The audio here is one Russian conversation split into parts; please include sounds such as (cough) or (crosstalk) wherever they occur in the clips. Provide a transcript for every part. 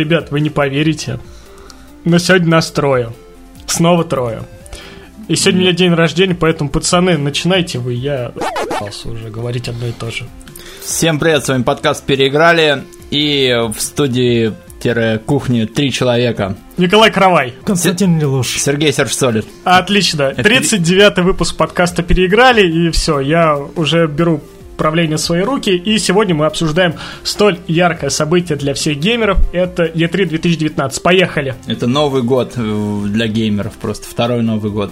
Ребят, вы не поверите, но сегодня нас трое. Снова трое. И сегодня у меня день рождения, поэтому, пацаны, начинайте вы, я уже говорить одно и то же. Всем привет, с вами подкаст «Переиграли» и в студии кухни три человека. Николай Каравай. Константин Лелуш. Сергей Серж Солид. Отлично. 39-й выпуск подкаста «Переиграли», и все, я уже беру правление в свои руки, и сегодня мы обсуждаем столь яркое событие для всех геймеров, это E3 2019. Поехали! Это Новый год для геймеров, просто второй Новый год.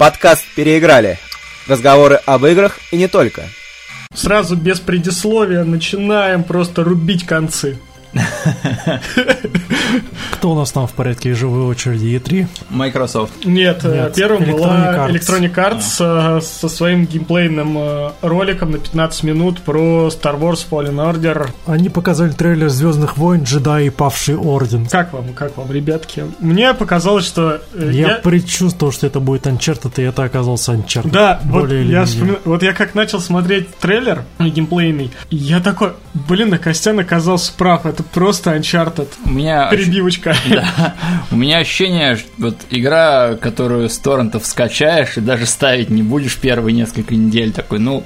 Подкаст «Переиграли». Разговоры об играх и не только. Сразу без предисловия начинаем просто рубить концы. (laughs) Кто у нас там в порядке живой очереди? E3? Microsoft. Нет, э, Нет первым Electronic была Arts. Electronic Arts а. со своим геймплейным э, роликом на 15 минут про Star Wars Fallen Order. Они показали трейлер Звездных войн, джедаи и павший орден. Как вам, как вам, ребятки? Мне показалось, что... Я, я... предчувствовал, что это будет Uncharted, и это оказался Uncharted. Да, вот я, вспомин... вот я как начал смотреть трейлер геймплейный, я такой, блин, на Костян оказался прав, это просто Uncharted. У меня... Перебивочка. (laughs) Да. У меня ощущение, вот игра, которую с торрентов скачаешь и даже ставить не будешь первые несколько недель, такой, ну,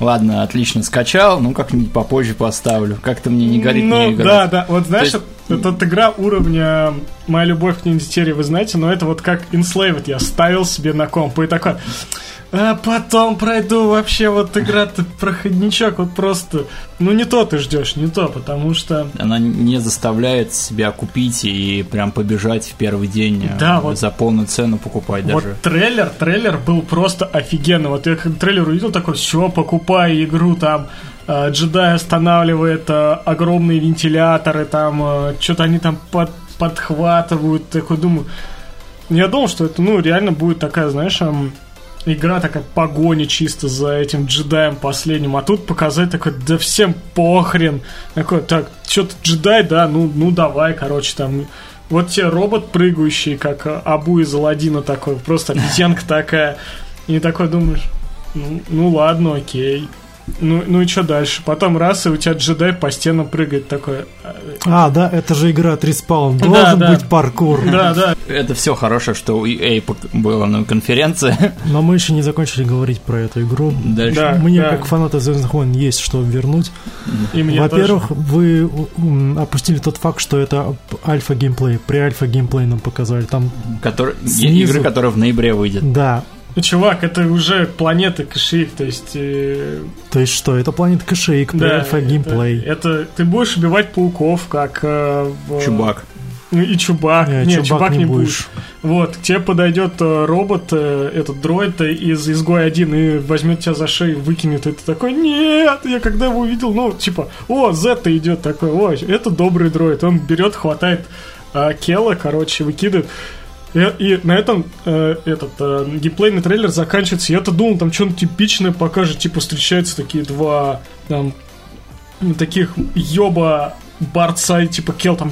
ладно, отлично скачал, ну как-нибудь попозже поставлю. Как-то мне не горит ну, не играть. Да, да, вот знаешь, есть... это, игра уровня «Моя любовь к ниндзя вы знаете, но это вот как Enslaved я ставил себе на комп и такой... А потом пройду вообще вот игра-то проходничок, вот просто, ну не то ты ждешь, не то, потому что... Она не заставляет себя купить и прям побежать в первый день э, да, вот, за полную цену покупать вот даже. трейлер, трейлер был просто офигенный. Вот я как трейлер увидел, такой, все, покупай игру там, джедай останавливает э, огромные вентиляторы, там, что-то они там под, подхватывают, такой думаю... Я думал, что это, ну, реально будет такая, знаешь, игра такая погоня чисто за этим джедаем последним, а тут показать такой, да всем похрен. Такой, так, что-то джедай, да, ну, ну давай, короче, там, вот тебе робот прыгающий, как Абу из Аладдина такой, просто (laughs) обезьянка такая, и такой думаешь, ну, ну ладно, окей. Ну, ну и что дальше? Потом раз, и у тебя джедай по стенам прыгает такой. А, да, это же игра от Respawn. Должен да, да. быть паркур. Да, да. Это все хорошее, что у EA было на конференции. Но мы еще не закончили говорить про эту игру. Дальше. Да, Мне, да. как фаната Звездных войн, есть что вернуть. Во-первых, вы опустили тот факт, что это альфа-геймплей. При альфа-геймплей нам показали. Там Который... снизу... Игры, которые в ноябре выйдет. Да, ну, чувак, это уже планета Кашиик, то есть... Э... То есть что, это планета Кашиик, да, альфа геймплей. Это, это ты будешь убивать пауков, как... Э, в... Чубак. Ну и чубак. Нет, Нет чубак, чубак не, не будешь. будешь. Вот, к тебе подойдет э, робот, э, этот дроид из изгой один и возьмет тебя за шею, выкинет. И ты такой, нет, я когда его увидел, ну, типа, о, Зетта идет такой, о, это добрый дроид. Он берет, хватает э, Кела, короче, выкидывает. И, на этом э, этот э, геймплейный трейлер заканчивается. Я-то думал, там что-нибудь типичное покажет. Типа встречаются такие два там таких ёба борца, типа Кел там,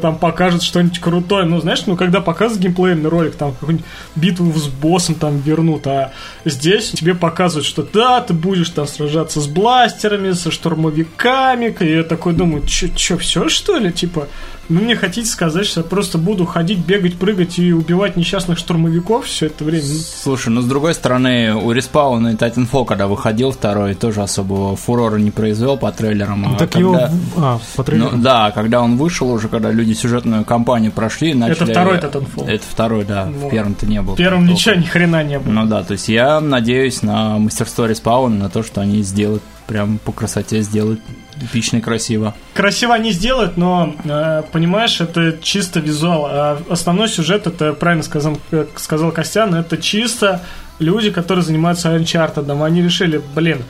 там покажет что-нибудь крутое. Ну, знаешь, ну, когда показывают геймплейный ролик, там, какую-нибудь битву с боссом там вернут, а здесь тебе показывают, что да, ты будешь там сражаться с бластерами, со штурмовиками, и я такой думаю, что, все что ли, типа, ну, мне хотите сказать, что я просто буду ходить, бегать, прыгать и убивать несчастных штурмовиков все это время? Слушай, ну, с другой стороны, у Респауна и Titanfall, когда выходил второй, тоже особого фурора не произвел по трейлерам. А так когда... его... А, по трейлерам? Ну, да, когда он вышел уже, когда люди сюжетную кампанию прошли, начали... Это второй Titanfall. Это второй, да, вот. в первом-то не был. В первом ничего, ни хрена не было. Ну да, то есть я надеюсь на мастерство Респауна, на то, что они сделают прям по красоте сделают эпично и красиво. Красиво они сделают, но, э, понимаешь, это чисто визуал. А основной сюжет, это правильно сказал, сказал Костян, это чисто люди, которые занимаются Uncharted. Они решили, блин,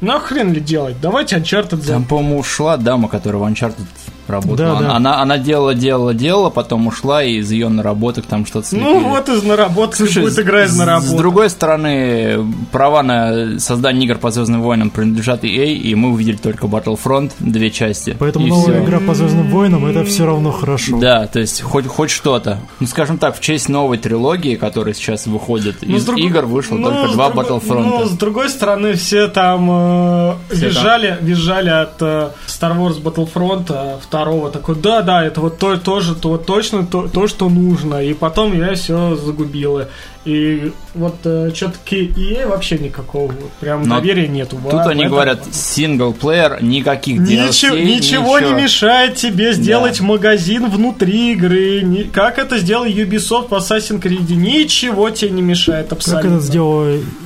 ну хрен ли делать, давайте Uncharted... Там, по-моему, ушла дама, которая в Uncharted работала. Да, да. Она, она делала, делала, делала, потом ушла, и из ее наработок там что-то слепили. Ну вот из наработок Слушай, будет игра из наработок. С другой стороны, права на создание игр по Звездным войнам принадлежат EA, и мы увидели только Battlefront, две части. Поэтому новая все. игра по Звездным войнам это все равно хорошо. Да, то есть хоть, хоть что-то. Ну, скажем так, в честь новой трилогии, которая сейчас выходит, ну, из друг... игр вышло ну, только два друг... Battlefront. Ну, с другой стороны, все там э, все визжали, там. визжали от э, Star Wars Battlefront э, второго. Такой, да, да, это вот то, тоже то, точно то, то, что нужно. И потом я все загубила. И вот э, что-то EA вообще никакого прям Но доверия нету. Тут они этом... говорят синглплеер, никаких DLC, ничего, ничего, не мешает тебе сделать да. магазин внутри игры. Ни, как это сделал Ubisoft в Assassin's Creed? Ничего тебе не мешает абсолютно. Как это сделал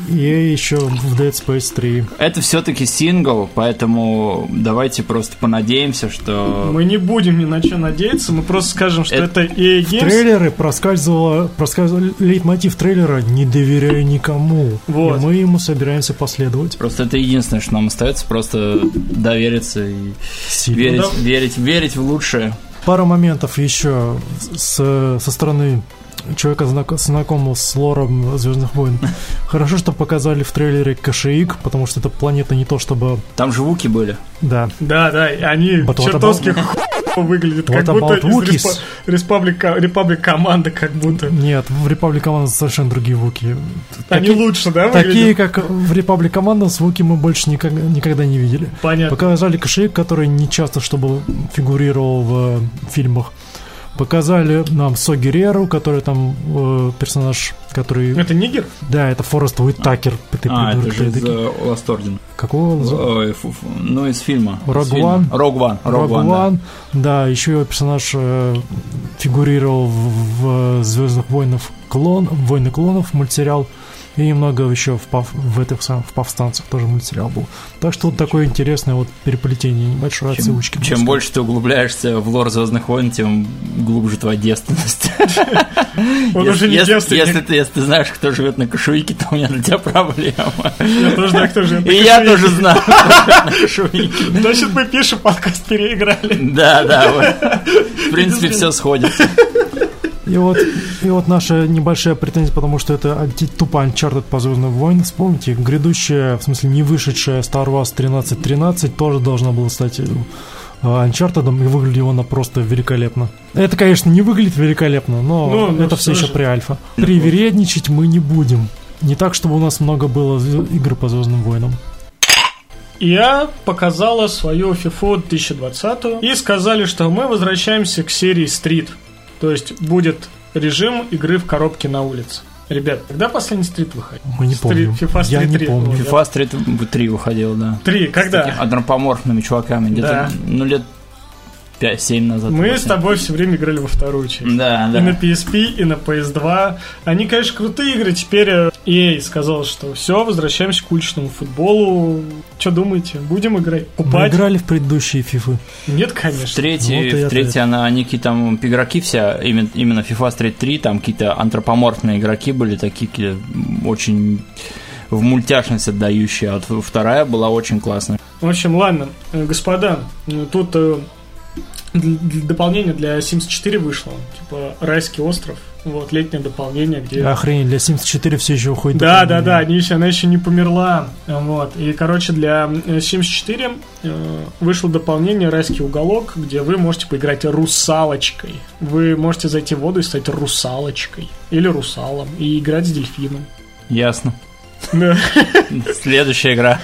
EA еще в Dead Space 3? Это все-таки сингл, поэтому давайте просто понадеемся, что... Мы не будем ни на что надеяться, мы просто скажем, что это, это EA Games. В трейлеры проскальзывал, проскальзывал лейтмотив трейлера «Не доверяю никому». Вот. И мы ему собираемся последовать. Просто это единственное, что нам остается, просто довериться и верить, ну, да. верить, верить в лучшее. Пара моментов еще с, со стороны человека, знакомого с лором Звездных войн. Хорошо, что показали в трейлере Кашиик, потому что эта планета не то чтобы... Там же вуки были. Да. Да, да, они But чертовски выглядит, как будто из Республика, Репаблик команды, как будто. Нет, в Репаблик команда совершенно другие вуки. Они такие, лучше, да, выглядят? Такие, как в Репаблик команда, с вуки мы больше никогда, никогда не видели. Понятно. Показали кошелек, который не часто чтобы фигурировал в э, фильмах. Показали нам Со Гереру, который там э, персонаж, который... Это нигер? Да, это Форест Уиттакер. А, это же из Last Order. Какого? Э, ну, из фильма. Рог Ван. Рог Ван. Рог Ван, да. еще его персонаж э, фигурировал в, в Звездных войнах клон, Войны клонов мультсериал. И немного еще в, пов, в этих в повстанцах тоже мультсериал был. Так что вот такое интересное вот переплетение, небольшое чем, отсылочки. Чем больше ты углубляешься в лор Звездных войн, тем глубже твоя девственность. (laughs) Он уже не Если ты знаешь, кто живет на Кашуике, то у меня для тебя проблема. Я тоже знаю, кто живет на И я тоже знаю, на. Значит, мы пишем, подкаст переиграли. Да, да. В (laughs) принципе, все сходится. И вот, и вот наша небольшая претензия, потому что это тупо Uncharted по Звездным войнам. Вспомните, грядущая, в смысле не вышедшая Star Wars 1313 тоже должна была стать э, Uncharted, и выглядела она просто великолепно. Это, конечно, не выглядит великолепно, но ну, ну это все еще при альфа. Привередничать мы не будем. Не так, чтобы у нас много было игр по Звездным войнам. Я показала свою FIFA 2020 и сказали, что мы возвращаемся к серии Street. То есть будет режим игры в коробке на улице. Ребят, когда последний стрит выходил? Мы не помним. FIFA Street Я не 3. помню. FIFA Street 3 выходил, да. 3, когда? С такими антропоморфными чуваками. Где-то, да. ну, лет 5-7 назад. Мы 8. с тобой все время играли во вторую часть. Да, да. И на PSP, и на PS2. Они, конечно, крутые игры. Теперь э, EA сказал, что все, возвращаемся к уличному футболу. Что думаете? Будем играть? Купать? Мы играли в предыдущие FIFA. Нет, конечно. В третьей, вот в третьей она, они какие-то там игроки все, именно, именно FIFA Street 3, там какие-то антропоморфные игроки были, такие очень в мультяшность отдающие, а вторая была очень классная. В общем, ладно, э, господа, тут э, дополнение для Sims 4 вышло. Типа Райский остров. Вот, летнее дополнение, где... Охренеть, для Sims 4 все еще уходит Да, да, да, они еще, она еще не померла. Вот. И, короче, для э, Sims 4 э, вышло дополнение Райский уголок, где вы можете поиграть русалочкой. Вы можете зайти в воду и стать русалочкой. Или русалом. И играть с дельфином. Ясно. (laughs) Следующая игра.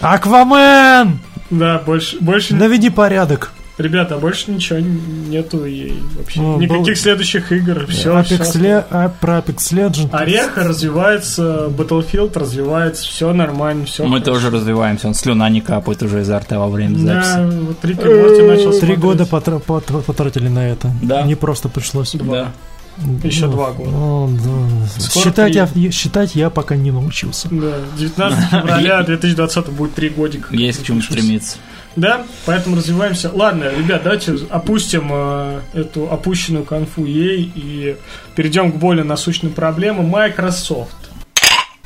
Аквамен! Да, больше... больше... Наведи порядок. Ребята, больше ничего нету и вообще ну, никаких был... следующих игр. Все, Apex все Le... а, про Apex Legends. Орех развивается, Battlefield развивается, все нормально, все. Мы хорошо. тоже развиваемся, он слюна не капает уже изо рта во время записи. Да, вот Рик Морти начал Три года потратили на это. Да. Не просто пришлось. Да. Еще ну, два года. Ну, да. Считать, я, считать я пока не научился. Да, 19 февраля (laughs) 2020 будет три годика. Есть к чему стремиться. Да, поэтому развиваемся. Ладно, ребят, давайте опустим э, эту опущенную конфу ей и перейдем к более насущным проблемам. Microsoft.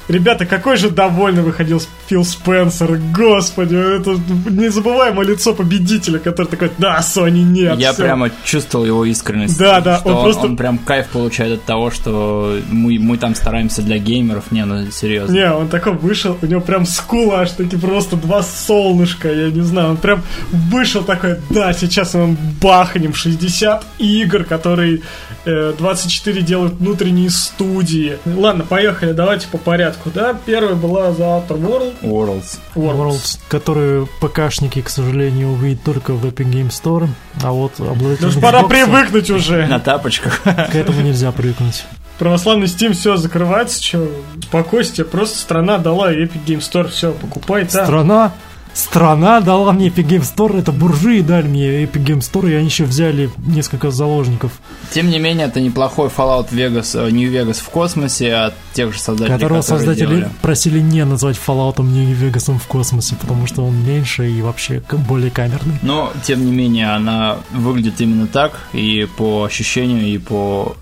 Ребята, какой же довольный выходил Фил Спенсер, господи, это незабываемое лицо победителя, который такой, да, Sony нет. Я всё». прямо чувствовал его искренность. Да, да, что он просто- он прям кайф получает от того, что мы, мы там стараемся для геймеров. Не, ну серьезно. Не, он такой вышел, у него прям скула аж таки просто два солнышка, я не знаю, он прям вышел такой, да, сейчас мы бахнем 60 игр, которые э, 24 делают внутренние студии. Ладно, поехали, давайте по порядку, да, первая была The Outer World, Worlds. Worlds. Worlds, которые ПКшники, к сожалению, увидят только в Epic Game Store, а вот обладатели Ну ж пора привыкнуть уже. На тапочках. К этому нельзя привыкнуть. Православный Steam все закрывается, что, спокойствие, просто страна дала Epic Game Store, все, покупай там. Страна, страна дала мне Epic Game Store, это буржуи дали мне Epic Game Store, и они еще взяли несколько заложников, Тем не менее, это неплохой Fallout Vegas, э, New Vegas в космосе от тех же создателей, которого которые создатели делали. просили не назвать Fallout New Vegas в космосе, потому что он меньше и вообще более камерный. Но, тем не менее, она выглядит именно так, и по ощущению, и по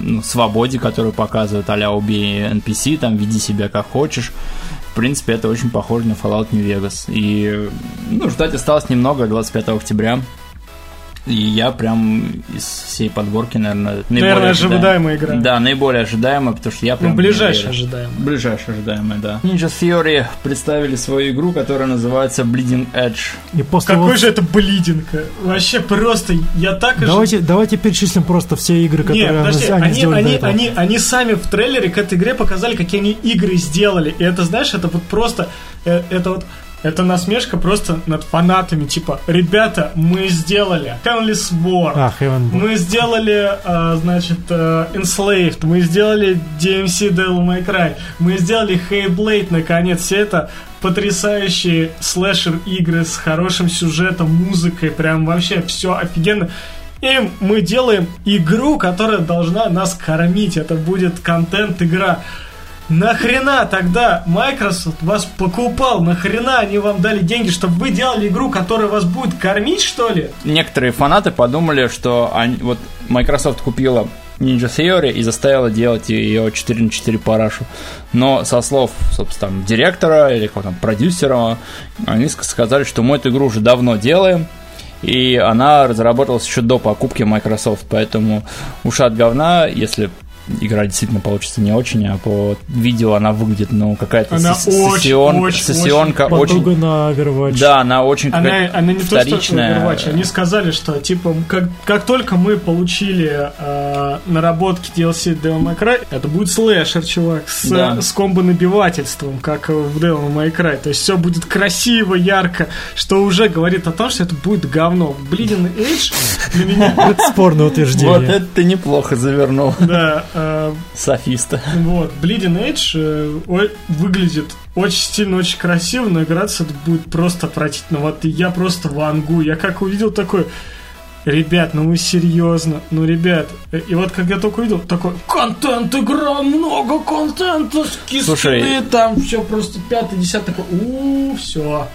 ну, свободе, которую показывает а-ля убей NPC, там, веди себя как хочешь. В принципе, это очень похоже на Fallout New Vegas. И, ну, ждать осталось немного, 25 октября. И я прям из всей подборки, наверное, Наверное, ожидаемая игра. Да, наиболее ожидаемая, потому что я прям... Ну, в неё ближайшее верю. ожидаем. Ближайшее ожидаемое, да. Ninja Theory представили свою игру, которая называется Bleeding Edge. И после Какой вот- же это блидинг? Вообще просто, я так Давайте, давайте перечислим просто все игры, которые Нет, подожди, они, они, сделали до они, этого. они, они сами в трейлере к этой игре показали, какие они игры сделали. И это, знаешь, это вот просто, э, это вот, это насмешка просто над фанатами. Типа, ребята, мы сделали Endless War, А, Heaven мы сделали, э, значит, э, Enslaved, мы сделали DMC Devil May Cry, мы сделали Hellblade, наконец, все это потрясающие слэшер-игры с хорошим сюжетом, музыкой, прям вообще все офигенно. И мы делаем игру, которая должна нас кормить. Это будет контент-игра. Нахрена тогда Microsoft вас покупал? Нахрена они вам дали деньги, чтобы вы делали игру, которая вас будет кормить, что ли? некоторые фанаты подумали, что они, вот Microsoft купила Ninja Theory и заставила делать ее 4 на 4 парашу. Но со слов, собственно, там, директора или как там, продюсера, они ск- сказали, что мы эту игру уже давно делаем, и она разработалась еще до покупки Microsoft, поэтому уж от говна, если игра действительно получится не очень, а по видео она выглядит, ну, какая-то очень, очень, сессионка очень... Подруга на Overwatch. Да, она очень Она, она не то, что вторичная. Overwatch, они сказали, что типа как, как только мы получили э, наработки DLC Devil May Cry, это будет слэшер, чувак, с, Да. с комбо-набивательством, как в Devil May Cry. То есть все будет красиво, ярко, что уже говорит о том, что это будет говно. Bleeding Edge для меня, Это спорное утверждение. Вот это ты неплохо завернул, да, э, софиста. вот, Bleeding Edge э, выглядит очень стильно, очень красиво, но играться это будет просто отвратительно. Вот я просто вангу. Я как увидел такой... Ребят, ну вы серьезно? Ну, ребят, э, и вот как я только увидел, такой, контент, игра, много контента, Слушай. там все просто пятый, десятый, такой, у все,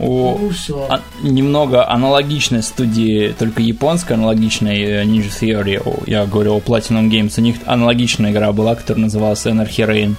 У у все. а- немного аналогичной студии, только японской аналогичной э, Ninja Theory, я говорю о Platinum Games, у них аналогичная игра была, которая называлась Anarchy Reigns.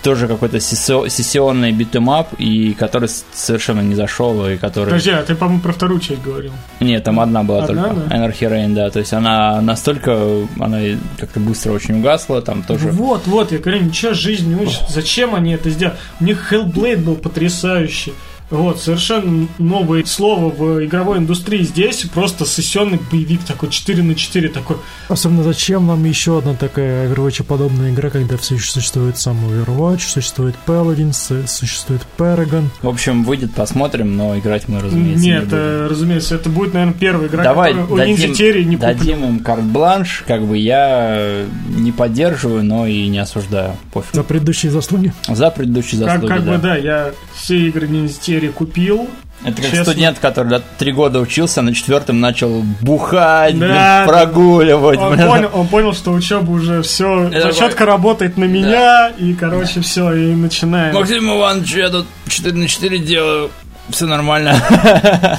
Тоже какой-то сессионный битэмап, и который совершенно не зашел, и который... Подожди, а ты, по-моему, про вторую часть говорил. Нет, там одна была Одна, только. да? Anarchy Reigns, да. То есть она настолько, она как-то быстро очень угасла, там тоже... Вот, вот, я говорю, ничего, жизнь не учит. Зачем они это сделали? У них Hellblade был потрясающий. Вот, совершенно новое слово в игровой индустрии. Здесь просто сессионный боевик такой 4 на 4 такой. Особенно зачем нам еще одна такая Overwatch подобная игра, когда все еще существует сам Overwatch, существует Paladin, с- существует Paragon. В общем, выйдет, посмотрим, но играть мы, разумеется, не Нет, будем. э, разумеется, это будет, наверное, первая игра, Давай которую у дадим, Ninja Theory не куплю. дадим им карт-бланш, как бы я не поддерживаю, но и не осуждаю. Пофиг. За предыдущие заслуги. За предыдущие Как, заслуги, как да. бы, да, я все игры Ninja Theory купил. Это как Честно. студент, который да, три года учился, на четвертом начал бухать, блин, Да, прогуливать. Он блин. понял, он понял, что учеба уже все, Это зачетка работает на меня, и, короче, все, и начинаем. Максим Иванович, я тут 4 на 4 делаю, все нормально.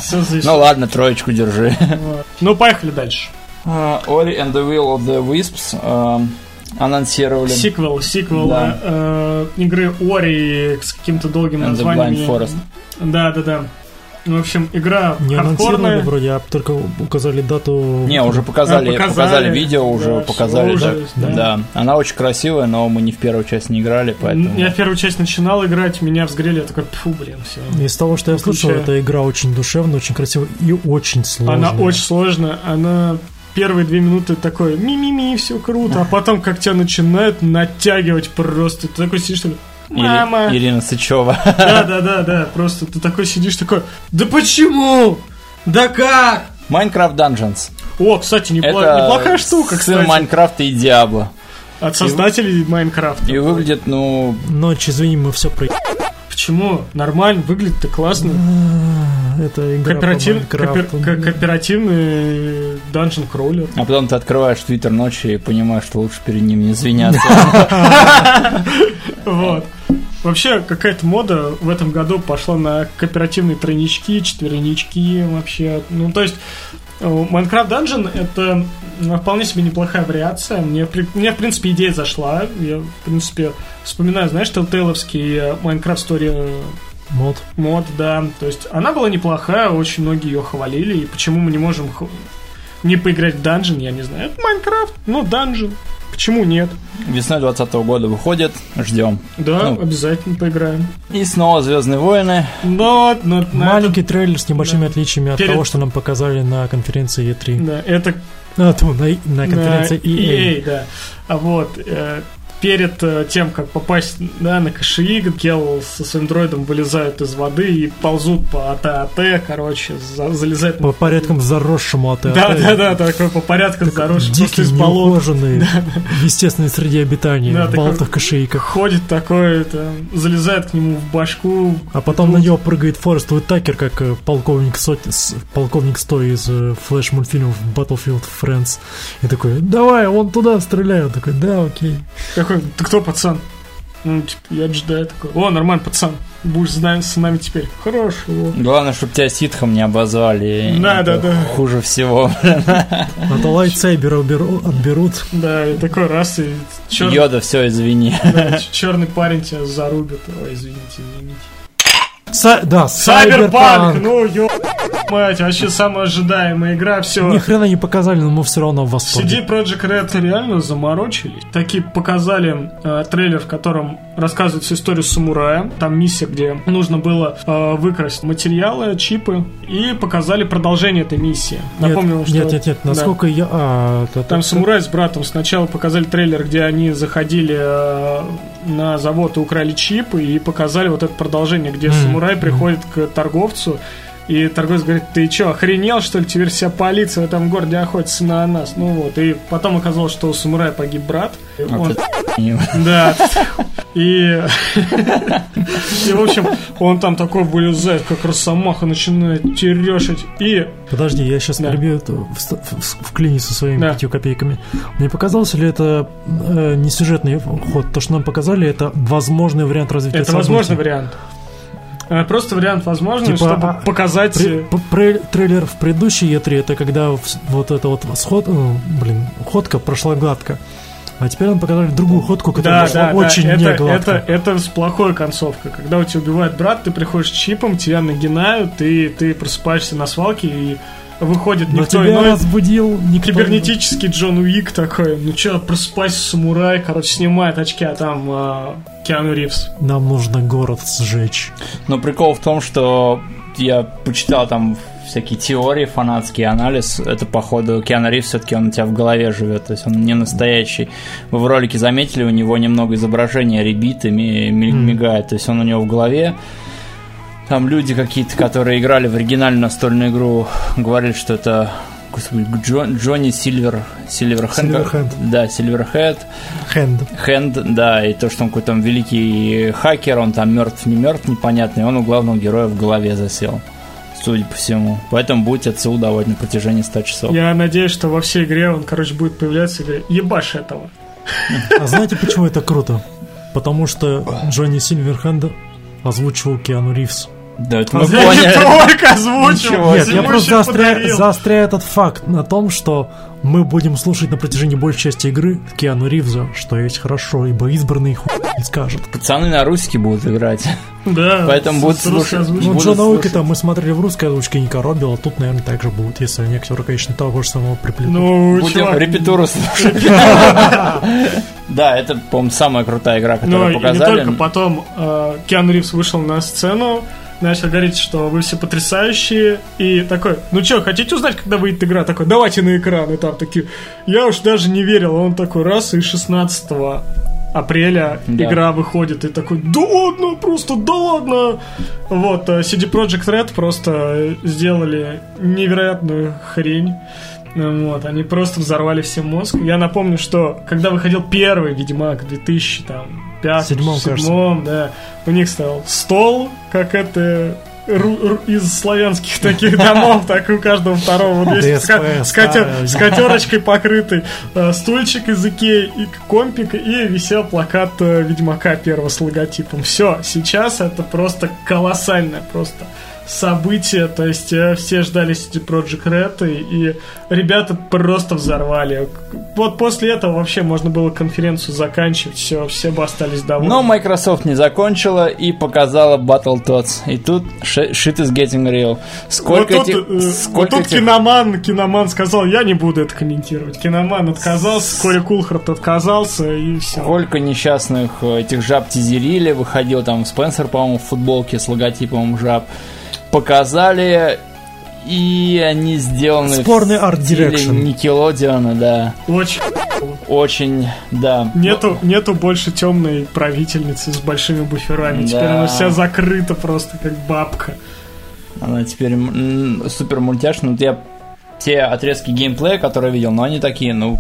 Здесь. Ну ладно, троечку держи. Вот. Ну, поехали дальше. Uh, Ori and the Will of the Wisps. Um, Анонсировали. Сиквел, сиквел Да. э, игры Ори с каким-то долгим And the названием. Blind Forest. Да, да, да. В общем, игра Не анонсировали хардкорная. вроде, а только указали дату. Не, уже показали, А, показали, показали видео, уже да, показали. всё да. уже, да. да. Она очень красивая, но мы не в первую часть не играли, поэтому... Я в первую часть начинал играть, меня взгрели, я такой, фу, блин, все. Из того, что я слышал, Включаю. эта игра очень душевная, очень красивая и очень сложная. Она очень сложная, она первые две минуты такой ми-ми-ми, все круто, а потом как тебя начинают натягивать просто. Ты такой сидишь, такой, Или- мама. Ирина Сычева. Да, да, да, да, просто ты такой сидишь, такой, да почему? Да как? Майнкрафт Dungeons. О, кстати, непло- Это неплохая штука, сын кстати, Майнкрафта и Диабло. от создателей Майнкрафта. И выглядит, ну, Ночь, извини, мы все про... Почему? Нормально, выглядит-то классно. А, Это игра Кооператив, по копер- Майнкрафту. ко- кооперативный данжен кроллер. а потом ты открываешь твиттер ночью и понимаешь, что лучше перед ним не извиняться. (laughs) Вот. Вообще, какая-то мода в этом году пошла на кооперативные тройнички, четвернички вообще. Ну, то есть, э, Minecraft Dungeon — это вполне себе неплохая вариация. Мне, мне, в принципе, идея зашла. Я, в принципе, вспоминаю, знаешь, телтейловский э, Minecraft Story э, Мод. мод, да. То есть, она была неплохая, очень многие ее хвалили. И почему мы не можем х- не поиграть в Dungeon, я не знаю. Это Minecraft, ну, Dungeon. Почему нет? Весной 2020 года выходит, ждем. Да, Ну. обязательно поиграем. И снова Звездные войны. Но, но на Маленький трейлер с небольшими отличиями от Перед- того, что нам показали на конференции это- E3. да, это А, тьфу, на, на конференции на EA. EA, да. А вот э, перед э, тем, как попасть да, на КШИ, Гел со своим дроидом вылезают из воды и ползут по АТ-АТ, короче, за- залезают По порядкам заросшему от Да, да, да, такой по порядку заросший, просто Дикий, из болот. неухоженный, (laughs) в естественной среде обитания, Да, в болотах кошейках. Ходит такой, там, залезает к нему в башку. А потом на него прыгает Форест Уитакер, как э, полковник, Сот- полковник 100 из э, флэш-мультфильмов Battlefield Friends. И такой, давай, он туда стреляет. Такой, да, окей. Такой, ты кто, пацан? Ну, типа, я джедай такой. О, нормально, пацан. Будешь с нами, с нами теперь. Хорошо. Главное, чтобы тебя ситхом не обозвали. Да, Это да, да. Хуже всего. (laughs) А то lightsaber уберу- отберут. Да, и такой раз, и черный, Йода, все, извини. черный парень тебя зарубит. Ой, извините, извините. Са- да! Сайберпанк. Ну, ё... мать, вообще самая ожидаемая игра, все. Ни хрена не показали, но мы все равно в восторге. CD Projekt Red реально заморочились. Такие показали э, трейлер, в котором рассказывают всю историю самурая. Там миссия, где нужно было э, выкрасть материалы, чипы. И показали продолжение этой миссии. Нет, Напомню, что... нет, нет, нет, Да. насколько я... А, это- Там самурай с братом сначала показали трейлер, где они заходили э, на завод и украли чипы, и показали вот это продолжение, где Мгм. самурай приходит к торговцу, и торговец говорит, ты что, охренел, что ли, теперь вся полиция в этом городе охотится на нас? Ну вот, и потом оказалось, что у самурая погиб брат. И А он- ты Да. И... И, в общем, он там такой вылезает, как росомаха, начинает терешить. И Подожди, я сейчас Да. перебью это, в, в, вклинюсь со своими Да. пятью копейками. Не показался ли это э, не сюжетный ход? То, что нам показали, это возможный вариант развития это событий. возможный вариант. Э, Просто вариант возможный, Типа, чтобы а, показать... Пре- п- пре- трейлер в предыдущей E3 это когда вот эта вот сход, ну, блин, ходка прошла гладко. А теперь нам показали другую ходку, которая Да, да, очень да, это, гладко. это, это с плохой концовкой. Когда у тебя убивает брат, ты приходишь чипом, тебя нагинают, и ты просыпаешься на свалке, и выходит Но никто тебя иной, разбудил никто... кибернетический Джон Уик такой. Ну чё, просыпайся, самурай, короче, снимает очки, а там э, Киану Ривз. Нам нужно город сжечь. Но прикол в том, что я почитал там всякие теории, фанатский анализ. Это, походу, Киану Ривз все-таки он у тебя в голове живет, то есть он не настоящий. Вы в ролике заметили, у него немного изображения ребит и ми- ми- Мгм. мигает, то есть он у него в голове. Там люди какие-то, которые играли в оригинальную настольную игру, говорили, что это господи, Джон- Джонни Сильвер, Сильверхенд. Silverhand. Да, Сильверхед. Хенд. Хенд, да, и то, что он какой-то там великий хакер, он там мертв, не мертв, непонятно, и он у главного героя в голове засел, судя по всему. Поэтому будете отсюда на протяжении 100 часов. Я надеюсь, что во всей игре он, короче, будет появляться и говорить, ебашь этого. А знаете, почему это круто? Потому что Джонни Сильверхенд озвучивал Киану Ривз. Да, это мы Я не поняли. только озвучил. Ничего Нет, я просто заостряю, заостряю этот факт на том, что мы будем слушать на протяжении большей части игры Киану Ривза, что есть хорошо, ибо избранный хуй не скажет. Пацаны на русике будут играть. Да. Поэтому будут слушать. Ну, Джона. Уика там мы смотрели в русской озвучке, не коробило, тут, наверное, так же будет, если они актеры, конечно, того же самого приплетут. Ну, Будем чувак, репетуру слушать. (laughs) Да, это, по-моему, самая крутая игра, Ну, которую и не показали. только. Потом э, Киану Ривз вышел на сцену, начал говорить, что вы все потрясающие, и такой, ну что, хотите узнать, когда выйдет игра? Такой, давайте на экран, и там такие, я уж даже не верил, он такой, раз, и 16 апреля Да. игра выходит, и такой, да ладно, просто, да ладно. Вот, э, CD Projekt Red просто сделали невероятную хрень. Ну Вот, они просто взорвали всем мозг. Я напомню, что когда выходил первый Ведьмак в 2005 Седьмом, седьмом, да, у них стоял стол, как это из славянских (laughs) таких домов, так и у каждого второго. Вот есть с котерочкой покрытый э, стульчик из Икеи и компик, и висел плакат э, Ведьмака первого с логотипом. Все, сейчас это просто колоссальное просто событие, то есть э, все ждали CD Project Red, и, и ребята просто взорвали. Вот после этого вообще можно было конференцию заканчивать, все, все бы остались довольны. Но Microsoft не закончила и показала Battletoads. И тут sh- shit is getting real. Сколько вот тут, этих... сколько вот тут этих- киноман, киноман сказал, я не буду это комментировать. Киноман отказался, Коля Кулхарт отказался, и все. Сколько несчастных э, этих жаб тизерили, выходил там Спенсер, по-моему, в футболке с логотипом жаб. Показали, и они сделаны Спорный в art style direction. Никелодиона, да. Очень. Очень, да. Нету, нету больше темной правительницы с большими буферами. Теперь Да. она вся закрыта просто как бабка. Она теперь м, супер мультяшная. Вот я те отрезки геймплея, которые видел, но они такие, ну,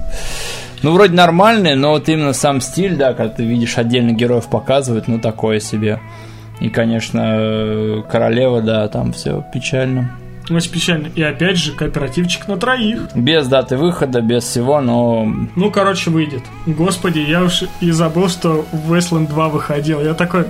ну, вроде нормальные, но вот именно сам стиль, да, когда ты видишь отдельных героев показывают, ну, такое себе. И, конечно, королева, да, там все печально. Очень печально. И опять же, кооперативчик на троих. Без даты выхода, без всего, но Ну, короче, выйдет. Господи, я уж и забыл, что Wasteland 2 выходил. Я такой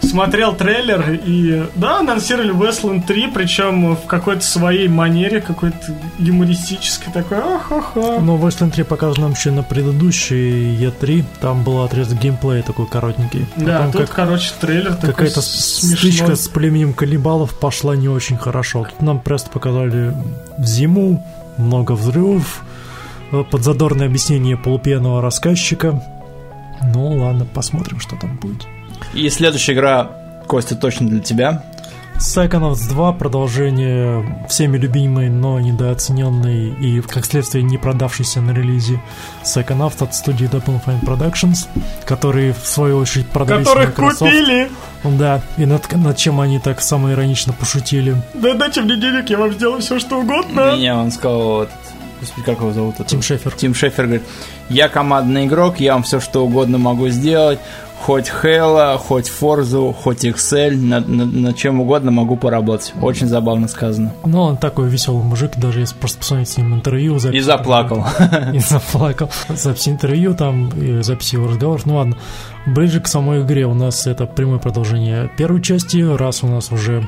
смотрел трейлер, и да, анонсировали Wasteland 3, причем в какой-то своей манере, какой-то юмористической такой, ахаха. Но Wasteland 3 показан нам еще на предыдущей E3, там был отрезок геймплея такой коротенький. Да, Потом тут, как короче, трейлер такой какая-то стычка с племенем каннибалов пошла не очень хорошо. Тут нам просто показали зиму, много взрывов, э, подзадорное объяснение полупьяного рассказчика. Ну ладно, посмотрим, что там будет. И следующая игра, Костя, точно для тебя. Psychonauts 2 продолжение всеми любимой, но недооцененной и, как следствие, не продавшейся на релизе Psychonauts от студии Double Fine Productions, которые, в свою очередь, продались Которых Microsoft. купили! Да, и над, над чем они так самоиронично пошутили. Да дайте мне денег, я вам сделаю все, что угодно. Меня он сказал, этот, господи, как его зовут? Тим Шефер. Тим Шефер говорит, я командный игрок, я вам все что угодно могу сделать, хоть Halo, хоть Forza, хоть Excel, над, над- над чем угодно могу поработать. Очень забавно сказано. Ну, он такой веселый мужик, даже если просто посмотреть с ним интервью. запись- И заплакал. И заплакал. Запись интервью там, и запись его разговоров. Ну ладно, ближе к самой игре у нас это прямое продолжение первой части. Раз у нас уже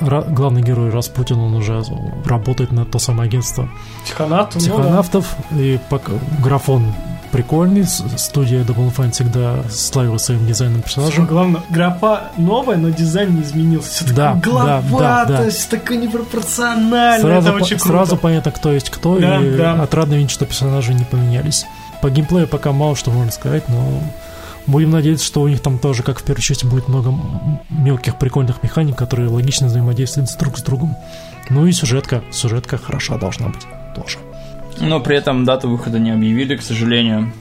главный герой Распутин, он уже работает на то самое агентство Тихонавт, ну да. психонавтов. И пока графон прикольный. Студия Double Fine всегда славилась своим дизайном Самое персонажа. главное, графа новая, но дизайн не изменился. Все Да, такое да, да, да. главатость, такое непропорционально. Сразу, это по- очень сразу круто. понятно, кто есть кто, Да, и да. отрадно видеть, что персонажи не поменялись. По геймплею пока мало что можно сказать, но будем надеяться, что у них там тоже, как в первой части, будет много мелких прикольных механик, которые логично взаимодействуют друг с другом. Ну и сюжетка, сюжетка хороша должна быть тоже. Но при этом дату выхода не объявили, к сожалению.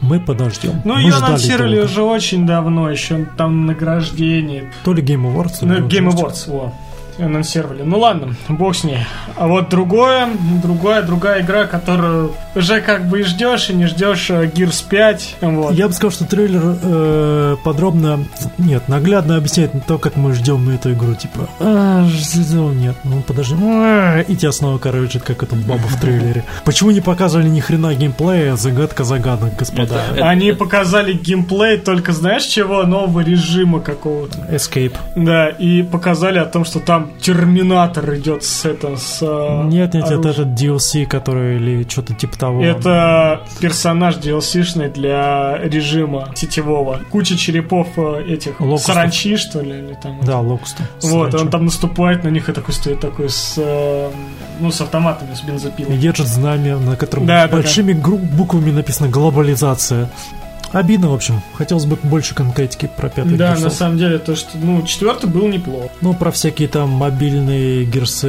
Мы подождем. Ну, Мы ее анонсировали долго. уже очень давно, еще там награждение. То ли Game Awards, Ну, Game Awards, во. Анонсировали. Ну ладно, бог с ней. А вот другое, другая, другая игра, которую уже как бы и ждешь, и не ждешь э, Gears 5. Вот. Я бы сказал, что трейлер э, подробно, нет, наглядно объясняет то, как мы ждем эту игру. Типа, а, ждем, нет, ну подожди, а, и тебя снова короче, как эту бабу в трейлере. Почему не показывали ни хрена геймплея? Загадка загадок, господа. Это- Они показали геймплей только знаешь чего? Нового режима какого-то. Escape. Да, и показали о том, что там Терминатор идет с это с. э, Нет, нет, это оружием. этот DLC, который или что-то типа того. Это персонаж DLC-шный для режима сетевого. Куча черепов э, этих Локустов. саранчи, что ли, или там. Да, Локуста. Вот, он там наступает на них и такой стоит такой с, э, ну, с автоматами, с бензопилой. И держит знамя, на котором Да, да, большими гру- буквами написано «Глобализация». Обидно, в общем. Хотелось бы больше конкретики про пятый Да, Gears на самом деле, то, что, ну, четвертый был неплох. Ну, про всякие там мобильные герсы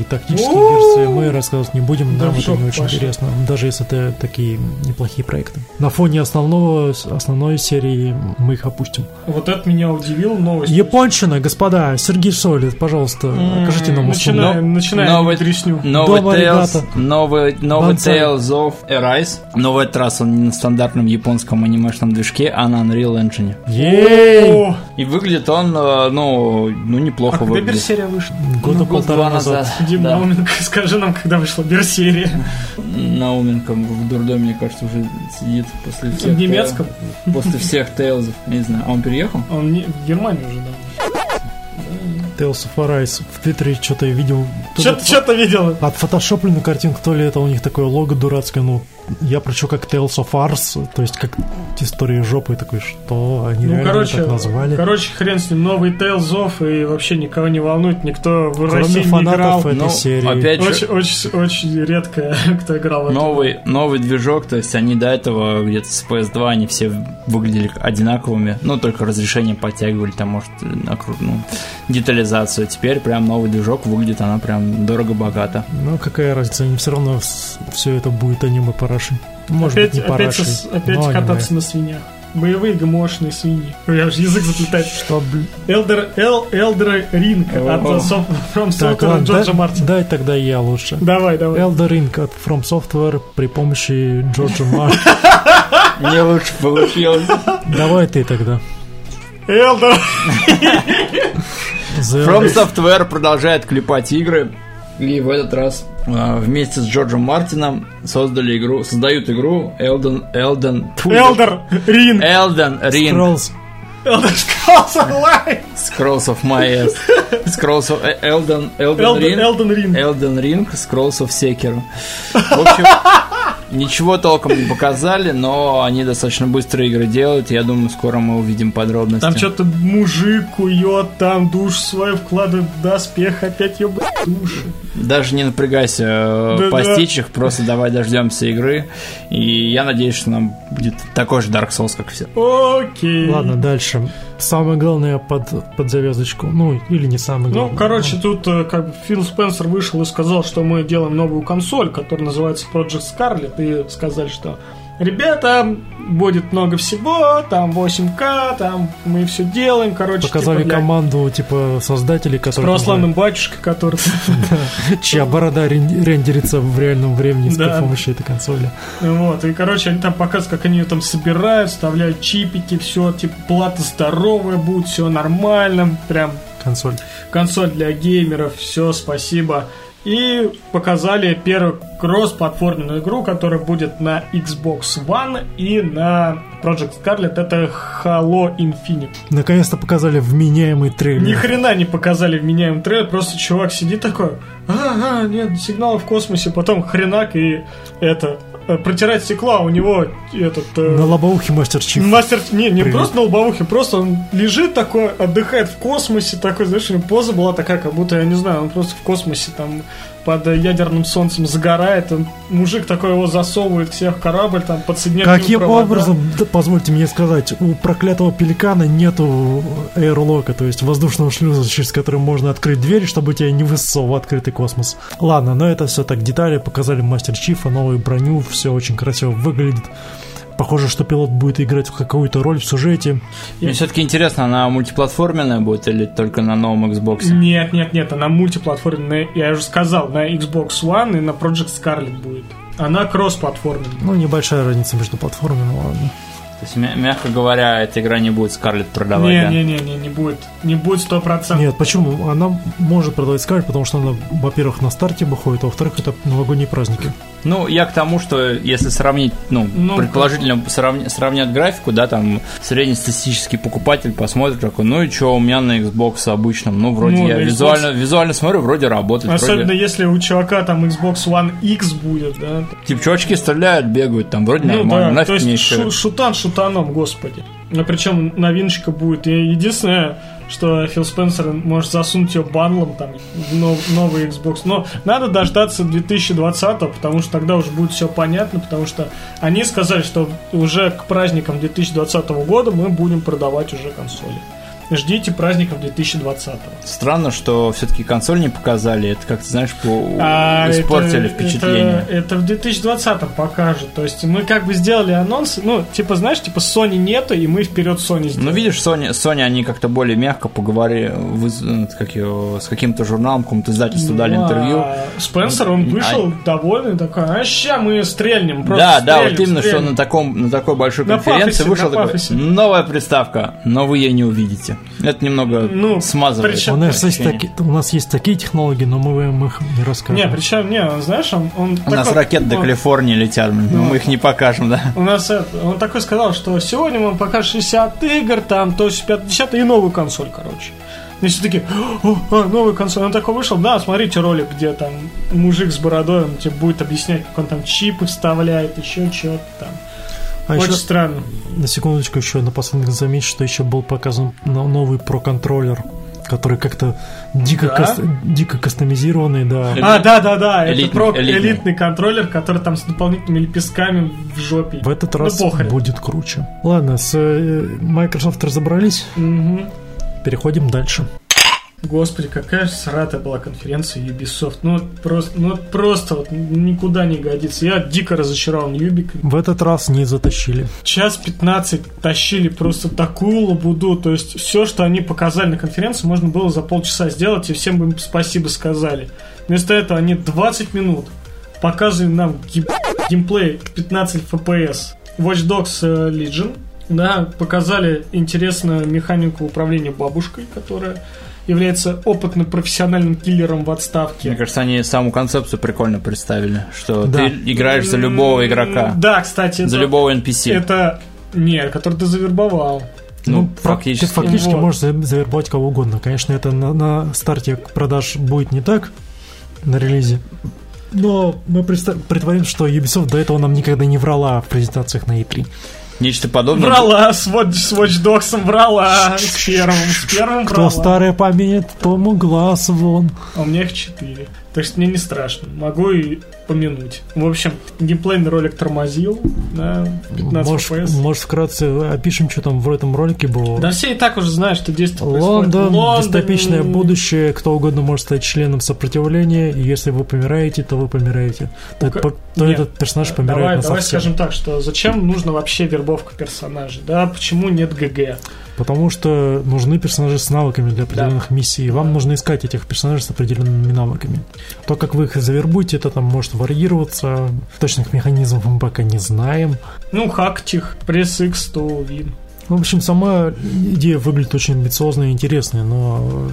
и тактические герсы мы рассказывать не будем, Да нам это не очень интересно, даже если это такие неплохие проекты. На фоне основного, основной серии мы их опустим. Вот это меня удивило, новость. Японщина, господа, Сергей Солид, пожалуйста, окажите нам услугу. Начинаем, начинаем новый- тресню. Новый Tales, ребята. новый, новый. Tales of Arise. Но в этот раз он не на стандартном японском анимешном движке, а на Unreal Engine. Ей! И выглядит он, э, ну, ну а неплохо когда выглядит. Берсерия вышла? Года Ну, полтора год-два назад. Дим да. Науменко, (laughs) скажи нам, когда вышла Берсерия. Науменко в дурдоме, мне кажется, уже сидит после всех... В немецком? После всех Тейлзов. Не знаю, а он переехал? Он не, в Германии уже давно. Tales of Arise. В Твиттере что-то я видел. Что-то, видел. Отфотошопленную картинку, то ли это у них такое лого дурацкое, ну, я прочел как Tales of Ars, то есть как история жопы, такой, что они Ну, реально короче, так назвали. короче, хрен с ним, новый Tales of, и вообще никого не волнует, никто в Кроме России не фанатов играл. этой Ну, серии. опять же, Очень, очень, очень редко (laughs) кто играл в это. Новый, новый движок, то есть они до этого где-то с PS2 они все выглядели одинаковыми, ну только разрешение подтягивали, там может на кру- ну, детализацию. Теперь прям новый движок выглядит она прям дорого-богато. Ну, какая разница, им все равно все это будет аниме параши. Может опять быть, не опять, параши, опять аниме. кататься на свиньях. Боевые гамошные свиньи. Я уже язык заплетает. Что, блин? Элдер, Эл, Элдер Ринг от From Software Джорджа дай, Мартина. дай тогда я лучше. Давай, давай. Elder Ring от From Software при помощи Джорджа (laughs) Мартина. Мне лучше получилось. Давай ты тогда. Элдер. From Software продолжает клепать игры. И в этот раз вместе с Джорджем Мартином создали игру, создают игру Elden, Elden, Элдер Ринг. Elden Ring Scrolls. Элдер Scrolls Online. Scrolls of My Ass. Scrolls of э, Elden, Elden Элден Ring. Элден Ринг. Elden Ring, Scrolls of Sekiro. В общем, ничего толком не показали, но они достаточно быстро игры делают. Я думаю, скоро мы увидим подробности. Там что-то мужик кует, там душ свою вкладывает в доспех, опять ебать души. Даже не напрягайся э, Да-да. постичь их, просто давай дождемся игры. И я надеюсь, что нам будет такой же Dark Souls, как все. Окей. Ладно, дальше. Самое главное под, под завязочку. Ну, или не самое главное. Ну, короче, тут э, как Фил Спенсер вышел и сказал, что мы делаем новую консоль, которая называется Project Scarlet, и сказали, что ребята, будет много всего, там 8К, там мы все делаем, короче, Показали типа, для- команду, типа, создателей, с которые... православным батюшкой, который... (laughs) (laughs) Чья борода рен- рендерится в реальном времени с помощью этой консоли. Вот, и, короче, они там показывают, как они ее там собирают, вставляют чипики, все, типа, плата здоровая будет, все нормально, прям Консоль. консоль для геймеров, все, спасибо. И показали первую кросс-платформенную игру, которая будет на Xbox One и на Project Scarlet, это Halo Infinite. Наконец-то показали вменяемый трейлер. Ни хрена не показали вменяемый трейлер, просто чувак сидит такой, ага, нет, сигналы в космосе, потом хренак и это, протирать стекло, а у него этот... э, На лобоухе мастер Чиф. Мастер, не, не Привет. просто на лобовухе, просто он лежит такой, отдыхает в космосе, такой, знаешь, у него поза была такая, как будто, я не знаю, он просто в космосе там под ядерным солнцем загорает, он, мужик такой его засовывает к себе в корабль, там подсоединяет Каким провода. образом, да, позвольте мне сказать, у проклятого пеликана нету эйрлока, то есть воздушного шлюза, через который можно открыть дверь, чтобы тебя не высосал в открытый космос. Ладно, но это все так детали, показали мастер Чифа, новую броню, все очень красиво выглядит. Похоже, что пилот будет играть в какую-то роль в сюжете. Мне все-таки интересно, она мультиплатформенная будет или только на новом Xbox? Нет, нет, нет, она мультиплатформенная, я уже сказал, на Xbox One и на Project Scarlet будет. Она кроссплатформенная. Ну, небольшая разница между платформами, ну ладно. То есть, мя- мягко говоря, эта игра не будет Скарлет продавать, Не, да? не, не, не, не будет. Не будет сто процентов. Нет, почему? Она может продавать скарт, потому что она, во-первых, на старте выходит, а во-вторых, это новогодние праздники. Ну, я к тому, что если сравнить, ну, Ну, предположительно сравня- сравнять графику, да, там среднестатистический покупатель посмотрит такой, ну и что, у меня на Xbox обычном, ну, вроде Ну, я на Xbox- визуально, визуально смотрю, вроде работает, Особенно вроде... если у чувака там Xbox One X будет, да. Типа, чувачки стреляют, бегают, там, вроде нормально, Ну да, нафиг то есть мне еще... шу- шутан шутаном, господи. А причем новиночка будет. И единственное, что Фил Спенсер может засунуть ее бандлом там в нов- новый Xbox. Но надо дождаться 2020, потому что тогда уже будет все понятно, потому что они сказали, что уже к праздникам 2020 года мы будем продавать уже консоли. Ждите праздников 2020. Странно, что все-таки консоль не показали, это как-то, знаешь, по... А испортили это- впечатление. Это, это в 2020 покажет. То есть мы как бы сделали анонс, ну, типа, знаешь, типа Sony нету, и мы вперед Sony сделали. Ну, видишь, Sony, Sony, они как-то более мягко поговорили, выз- ну, как её, с каким-то журналом, какому-то издательству дали Ну, интервью. а Спенсер, он вышел довольный, такой, а ща мы стрельнем, просто Да, да, стрельнем, вот именно, стрельнем». что на, таком, на такой большой На конференции пафосе, вышел на такой, пафосе. новая приставка, но вы ее не увидите. Это немного Ну, смазывает. причем- У нас, есть таки- у нас есть такие технологии, но мы вам их не расскажем. Не, причем, не, он, знаешь, он... он У нас ракеты до он- Калифорнии летят, но Ну. мы их не покажем, да. У нас это, он такой сказал, что сегодня мы покажем 60 игр, там, то есть 50 и новую консоль, короче. И все такие, о, а, новая консоль. Он такой вышел, да, смотрите ролик, где там мужик с бородой, он тебе будет объяснять, как он там чипы вставляет, еще что-то там. А Очень еще, странно. на секундочку еще напоследок замечу, что еще был показан но- новый про-контроллер, который как-то дико, Да? кас- дико кастомизированный, да. Эль- А, да, да, да, это элитный- про элитный. элитный. контроллер, который там с дополнительными лепестками в жопе. В этот Ну, раз похрен. будет круче. Ладно, с э, Microsoft разобрались, Мгм. переходим дальше. Господи, какая же сратая была конференция Ubisoft. Ну, просто, ну, просто вот никуда не годится. Я дико разочарован Юбик. В этот раз не затащили. Час 15 тащили просто такую лабуду. То есть все, что они показали на конференции, можно было за полчаса сделать, и всем бы им спасибо сказали. Вместо этого они 20 минут показывали нам гейм- геймплей 15 FPS. Watch Dogs э, Legion. Да, показали интересную механику управления бабушкой, которая является опытным профессиональным киллером в Мне отставке. кажется, они саму концепцию прикольно представили, что Да. ты играешь за любого игрока, Да, кстати, за это, любого NPC. это нет, который ты завербовал. Ну, фак- фактически. Ты фактически Вот. можешь за- завербовать кого угодно. Конечно, это на, на старте продаж будет не так на релизе. Но мы представ- притворим, что Ubisoft до этого нам никогда не врала в презентациях на E3. Нечто подобное. Врала с Watch, с Watch Dogs, врала с первым, с первым Кто врала. старое помнит, тому глаз вон. А у меня их четыре. Так что мне не страшно. Могу и помянуть. В общем, геймплейный ролик тормозил, да, 15 Может, FPS. может, вкратце опишем, что там в этом ролике было. Да все и так уже знают, что действие происходит Лондон, в Лондоне. дистопичное будущее, кто угодно может стать членом сопротивления, и если вы помираете, то вы помираете. То, Ну-ка, это- то нет. этот персонаж помирает Давай, на давай совсем. скажем так, что зачем нужна вообще вербовка персонажей? Да, почему нет ГГ? Потому что нужны персонажи с навыками для определенных миссий. и Вам нужно искать этих персонажей с определенными навыками. То, как вы их завербуете, это там может варьироваться. Точных механизмов мы пока не знаем. Ну, хактих, пресс X, то win. В общем, сама идея выглядит очень амбициозно и интересной, но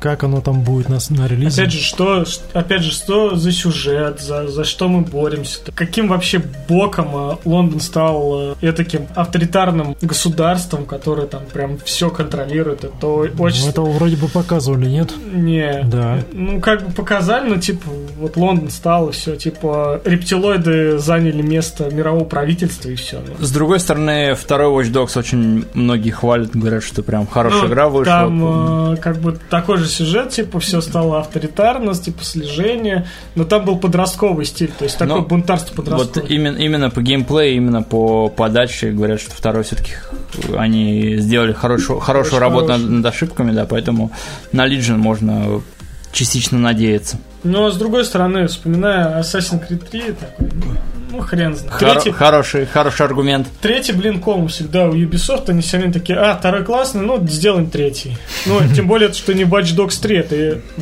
как оно там будет на, на релизе... Опять же, что, опять же, что за сюжет, за, за что мы боремся? Каким вообще боком э, Лондон стал э, таким авторитарным государством, которое там прям все контролирует? Это очень... Ну, это вроде бы показывали, нет? Не. Да. Ну, как бы показали, ну, типа, вот Лондон стал, и все, типа, рептилоиды заняли место мирового правительства, и все. С другой стороны, второй Watch Dogs очень многие хвалят, говорят, что прям хорошая Ну, игра вышла. Там э, как бы такой же сюжет, типа, все стало авторитарность, типа, слежение, но там был подростковый стиль, то есть такое Ну, бунтарство Вот подростковое. именно, именно по геймплею, именно по подаче говорят, что второй все-таки они сделали хорошую, хорошую работу над, хороший. над ошибками, да, поэтому на Legion можно частично надеяться. Но с другой стороны, вспоминая Assassin's Creed 3, такой, ну, хрен знает. Хоро- Третий, Хороший, хороший аргумент. третий, блин, ком всегда у Ubisoft, они все время такие, а, второй классный, ну, сделаем третий. Ну, (laughs) тем более, что не Watch Dogs 3, это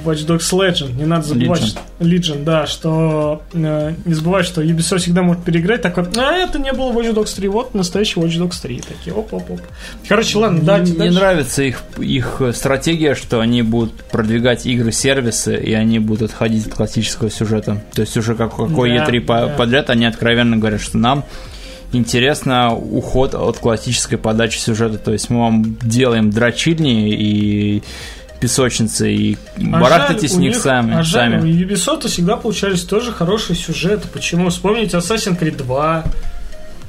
Watch Dogs Legend, не надо забывать. Legion. что- Legion, да, что э, не забывай, что Ubisoft всегда может переиграть, такой, а, это не было Watch Dogs 3, вот настоящий Watch Dogs 3. Такие, оп-оп-оп. Короче, ладно, Мне дайте не дальше. нравится их, их стратегия, что они будут продвигать игры-сервисы, и они будут отходить от классического сюжета. То есть уже как, какой Да, E3 по- да. подряд, они откровенно говорят, что нам интересно уход от классической подачи сюжета. То есть мы вам делаем дрочильни и песочницы, и А барахтайтесь в у них сами. А жаль, сами. у Ubisoft всегда получались тоже хорошие сюжеты. Почему? Вспомните Assassin's Creed 2,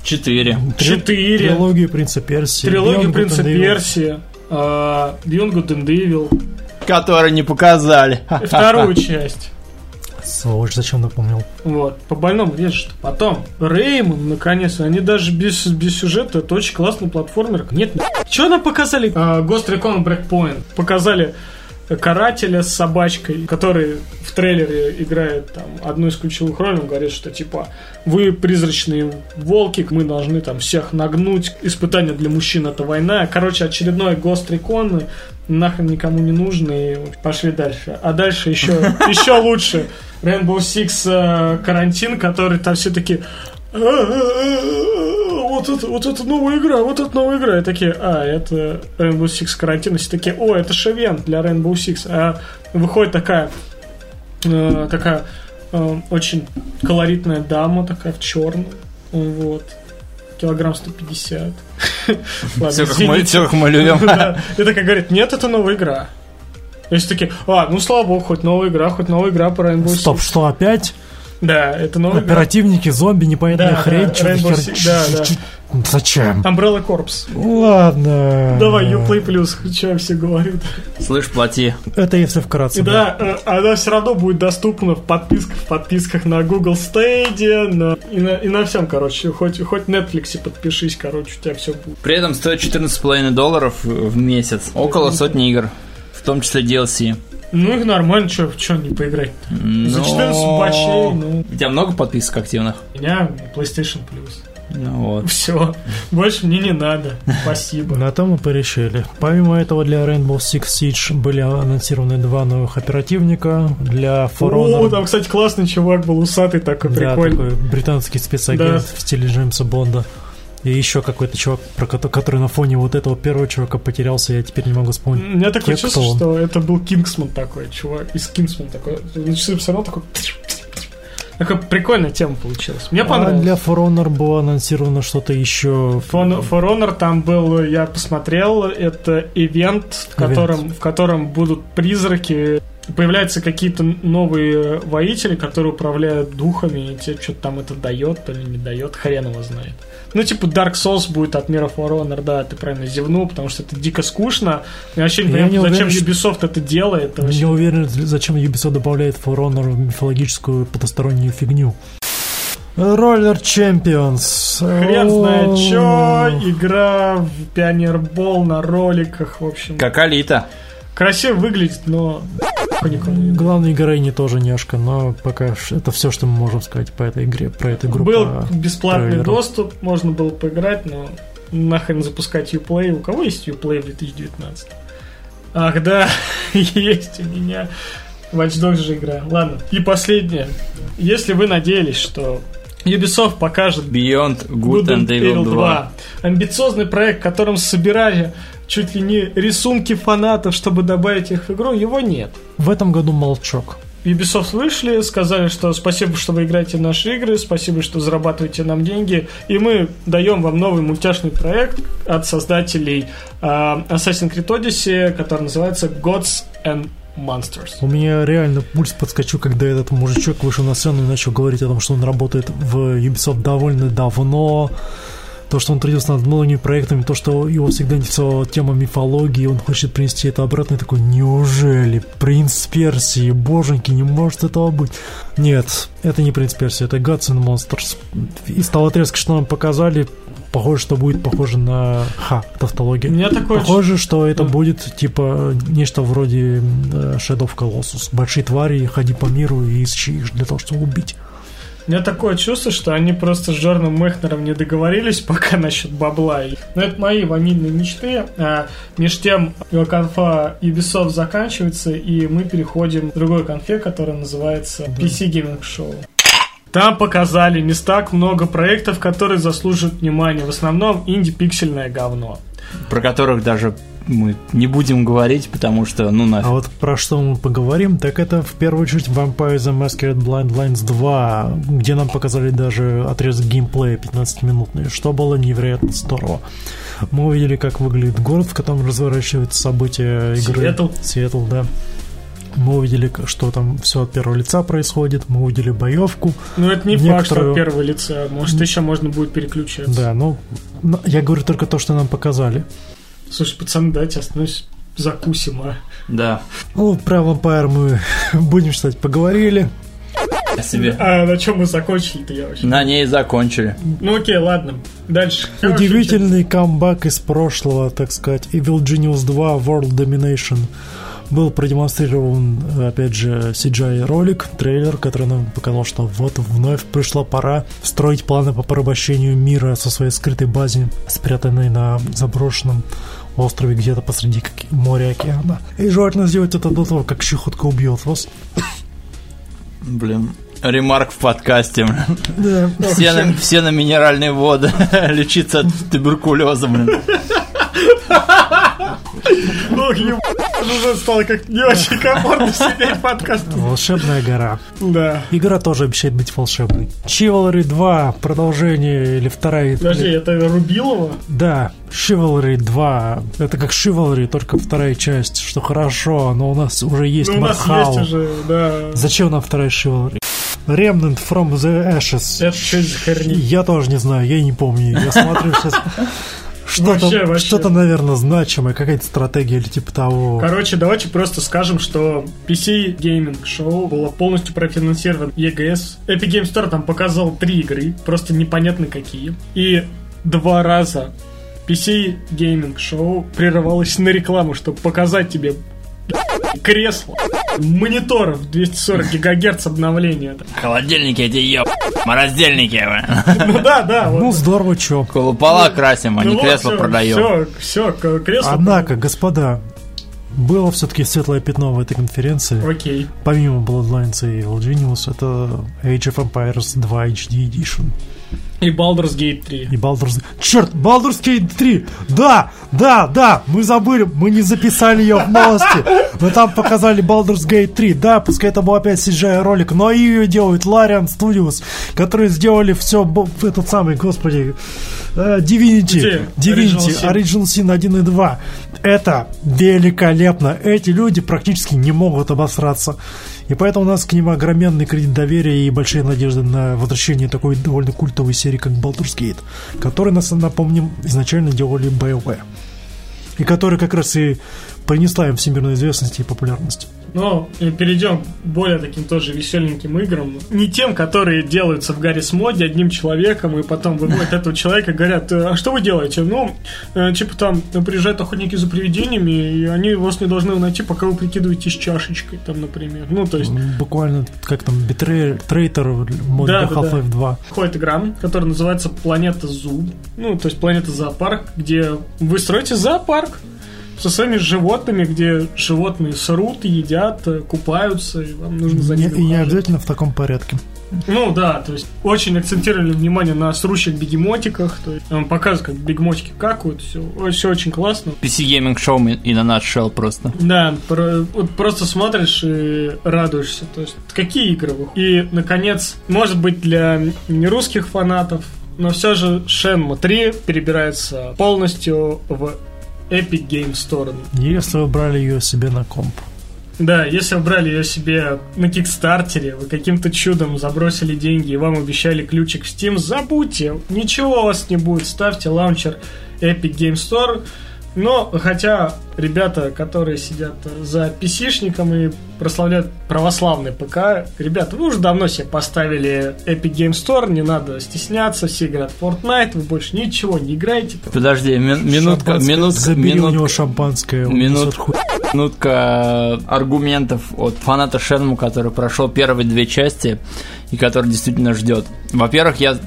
Четыре. 4, Трилогию Принца Персии. трилогию Принца. Персии, а, Beyond Good and Evil, Которые не показали. и вторую часть. Сволочь, зачем напомнил? Вот, по больному режет. Потом, Реймон, наконец, они даже без, без сюжета, это очень классный платформер. Нет, что нам показали? А, Ghost Recon Breakpoint. Показали карателя с собачкой, который в трейлере играет там одну из ключевых ролей, он говорит, что типа вы призрачные волки, мы должны там всех нагнуть, испытание для мужчин это война. Короче, очередной Ghost Recon нахрен никому не нужный, и пошли дальше. А дальше еще, (laughs) еще лучше. Rainbow Six э, карантин, который там все таки вот это, вот это новая игра, вот это новая игра. И такие, а, это Rainbow Six карантин. И все такие, о, это шевен для Rainbow Six. А выходит такая, э, такая э, очень колоритная дама, такая в черном. Вот. Килограмм 150. (laughs) Ладно, Все как, мы, любим. (laughs) Да. И такая говорит, нет, это новая игра. И все такие, а, ну слава богу, хоть новая игра, хоть новая игра по Rainbow Six. Стоп, что опять? Да, это новая игра. Оперативники, зомби, непонятная Да, хрень. да, Rainbow хер- Six, да, да. Зачем? Umbrella Corps. Ладно. Давай, Uplay Plus, что все говорят. Слышь, плати. Это если вкратце. И да, э, она все равно будет доступна в подписках, в подписках на Google Stadia, на, и, на, и на всем, короче. Хоть, хоть Netflix подпишись, короче, у тебя все будет. При этом стоит 14,5 долларов в месяц. Около сотни игр. В том числе DLC. Ну, их нормально, что не поиграть За Но- 14 бачей, ну, У тебя много подписок активных? у меня PlayStation Plus. Ну вот. Все, больше мне не надо. Спасибо. На том мы порешили. Помимо этого, для Rainbow Six Siege были анонсированы два новых оперативника. Для For О, Honor там, кстати, классный чувак был усатый такой, Да, прикольный. такой британский спецагент Да. в стиле Джеймса Бонда. И еще какой-то чувак, про кото- который на фоне вот этого первого чувака потерялся, я теперь не могу У вспомнить. меня такое чувство, что это был Кингсман такой, чувак, из Кингсман такой. Часы посмотрел, такой... Такая прикольная тема получилась. Мне А понравилось. для For Honor было анонсировано что-то еще. For, For Honor там был, я посмотрел, это ивент, в котором, в котором будут призраки, появляются какие-то новые воители, которые управляют духами, и тебе что-то там это дает, то ли не дает, хрен его знает. Ну, типа Dark Souls будет от мира For Honor, да, ты правильно зевнул, потому что это дико скучно. Я вообще не Я понимаю, зачем уверен, Ubisoft это делает. это вообще- Не уверен, зачем Ubisoft добавляет For Honor в мифологическую потустороннюю фигню. Roller Champions. Хрен знает чё, игра в пионербол на роликах, в общем. Как Алита. Красиво выглядит, но... Главной героиня тоже няшка, но пока это все, что мы можем сказать по этой игре, про эту игру. Был по бесплатный трейлеру. доступ, можно было поиграть, но нахрен запускать Uplay. У кого есть Uplay в 2019? Ах, да, (laughs) есть у меня. Watch Dogs же игра. Ладно. И последнее. Если вы надеялись, что Ubisoft покажет Beyond Good and Evil 2. Амбициозный проект, в котором собирали чуть ли не рисунки фанатов, чтобы добавить их в игру, его нет. В этом году молчок. Ubisoft вышли, сказали, что спасибо, что вы играете в наши игры, спасибо, что зарабатываете нам деньги, и мы даем вам новый мультяшный проект от создателей а, Assassin's Creed Odyssey, который называется Gods and Monsters. У меня реально пульс подскочил, когда этот мужичок вышел на сцену и начал говорить о том, что он работает в Ubisoft довольно давно, то, что он трудился над многими проектами, то, что его всегда интересовала тема мифологии, он хочет принести это обратно, и такой, неужели? Принц Персии, боженьки, не может этого быть. Нет, это не Принц Персии, это and Monsters. Из того отрезка, что нам показали, похоже, что будет похоже на... Ха, тавтология. У меня такое... Похоже, что это Да. будет типа нечто вроде э, Shadow of Colossus. Большие твари, ходи по миру и ищи их для того, чтобы убить. У меня такое чувство, что они просто с Джорном Мехнером не договорились пока насчет бабла. Но это мои ванильные мечты. А меж тем конфа Ubisoft заканчивается, и мы переходим к другой конфе, которая называется PC Gaming Show. Там показали не так много проектов, которые заслуживают внимания. В основном инди-пиксельное говно. Про которых даже мы не будем говорить, потому что, ну, нафиг. А вот про что мы поговорим, так это в первую очередь Vampire the Masquerade Bloodlines 2, где нам показали даже отрезок геймплея 15-минутный, что было невероятно здорово. Мы увидели, как выглядит город, в котором разворачиваются события игры. Сиэтл. Сиэтл, да. Мы увидели, что там все от первого лица происходит, мы увидели боевку. Ну, это не факт, что Некоторую- от первого лица. Может, еще можно будет переключаться. Да, ну, я говорю только то, что нам показали. Слушай, пацаны, дайте остановись, закусим, а. Да. Ну, про Vampire мы (laughs) будем считать поговорили. О себе. А на чем мы закончили-то я вообще? На ней закончили. Ну окей, ладно. Дальше. Удивительный камбэк из прошлого, так сказать. Evil Genius 2 World Domination был продемонстрирован, опять же, CGI-ролик, трейлер, который нам показал, что вот вновь пришла пора строить планы по порабощению мира со своей скрытой базе, спрятанной на заброшенном острове где-то посреди как- моря океана. И желательно сделать это до того, как щехотка убьет вас. Блин. Ремарк в подкасте. Да. Все на, все на минеральные воды. (laughs) Лечиться от туберкулеза, блин. (laughs) Ох, уже стало как не очень комфортно сидеть в подкасте. Волшебная гора. Да. Игра тоже обещает быть волшебной. Chivalry 2, продолжение или вторая... Подожди, это Рубилова? Да, Chivalry 2. Это как Chivalry, только вторая часть, что хорошо, но у нас уже есть Ну, у нас есть уже, да. Зачем нам вторая Chivalry? Remnant from the Ashes. Это что за херня? Я тоже не знаю, я не помню. Я смотрю сейчас... Что-то, что-то, наверное, значимое, какая-то стратегия или типа того. Короче, давайте просто скажем, что PC Gaming Show было полностью профинансирован EGS. Epic Game Store там показал три игры, просто непонятно какие. И два раза PC Gaming Show прерывалось на рекламу, чтобы показать тебе кресло, мониторов 240 гигагерц обновления. Холодильники эти еб... Морозильники. Ну да, да. вот. Ну, здорово, чё. Купола красим, а Ну не вот, кресло всё, продаем. Все, все, кресло. Однако, господа, было все-таки светлое пятно в этой конференции. Окей. Помимо Bloodlines и Genius, это Age of Empires 2 HD Edition. И Baldur's Gate 3. И Baldur's... Черт, Baldur's Gate 3! Да, да, да, мы забыли, мы не записали ее в новости. Но там показали Baldur's Gate 3. Да, пускай это был опять CGI ролик, но ее делают Larian Studios, которые сделали все этот самый, господи, э, Divinity. Где? Divinity, Original Sin. Original Sin 1 и 2. Это великолепно. Эти люди практически не могут обосраться. И поэтому у нас к ним огроменный кредит доверия и большие надежды на возвращение такой довольно культовой серии, как Baldur's Gate, который, нас, напомним, изначально делали BioWare. И которая как раз и принесла им всемирную известность и популярность. Но и перейдем к более таким тоже веселеньким играм. Не тем, которые делаются в Гаррис моде одним человеком, и потом выводят этого человека и говорят, а что вы делаете? Ну, э, типа там приезжают охотники за привидениями, и они вас не должны найти, пока вы прикидываетесь чашечкой, там, например. Ну, то есть Буквально, как там, Betrayal, Трейтер в моде Да, для да, да. Half-Life 2. Выходит игра, которая называется Планета Зу. Ну, то есть Планета Зоопарк, где вы строите зоопарк со своими животными, где животные срут, едят, э, купаются, и вам нужно за ними и не обязательно в таком порядке. Ну да, то есть очень акцентировали внимание на срущих бегемотиках, то есть он показывает, как бегемотики какают, все, все очень классно. PC Gaming Show и на nutshell просто. Да, про- вот просто смотришь и радуешься. То есть, какие игры выходят. И, наконец, может быть, для не русских фанатов, но все же Shenmue 3 перебирается полностью в Epic Game Store. Если вы брали ее себе на комп. Да, если вы брали ее себе на Кикстартере, вы каким-то чудом забросили деньги и вам обещали ключик в Steam, забудьте, ничего у вас не будет, ставьте лаунчер Epic Game Store. Но, хотя ребята, которые сидят за PC-шником и прославляют православный ПК, ребята, вы уже давно себе поставили Epic Game Store, не надо стесняться, все играют в Fortnite, вы больше ничего не играете. Подожди, ми- минутка, минутка, Забери у него минутка. шампанское. он минут- несет хуй. минутка аргументов от фаната Шенму, который прошел первые две части и который действительно ждет. Во-первых, я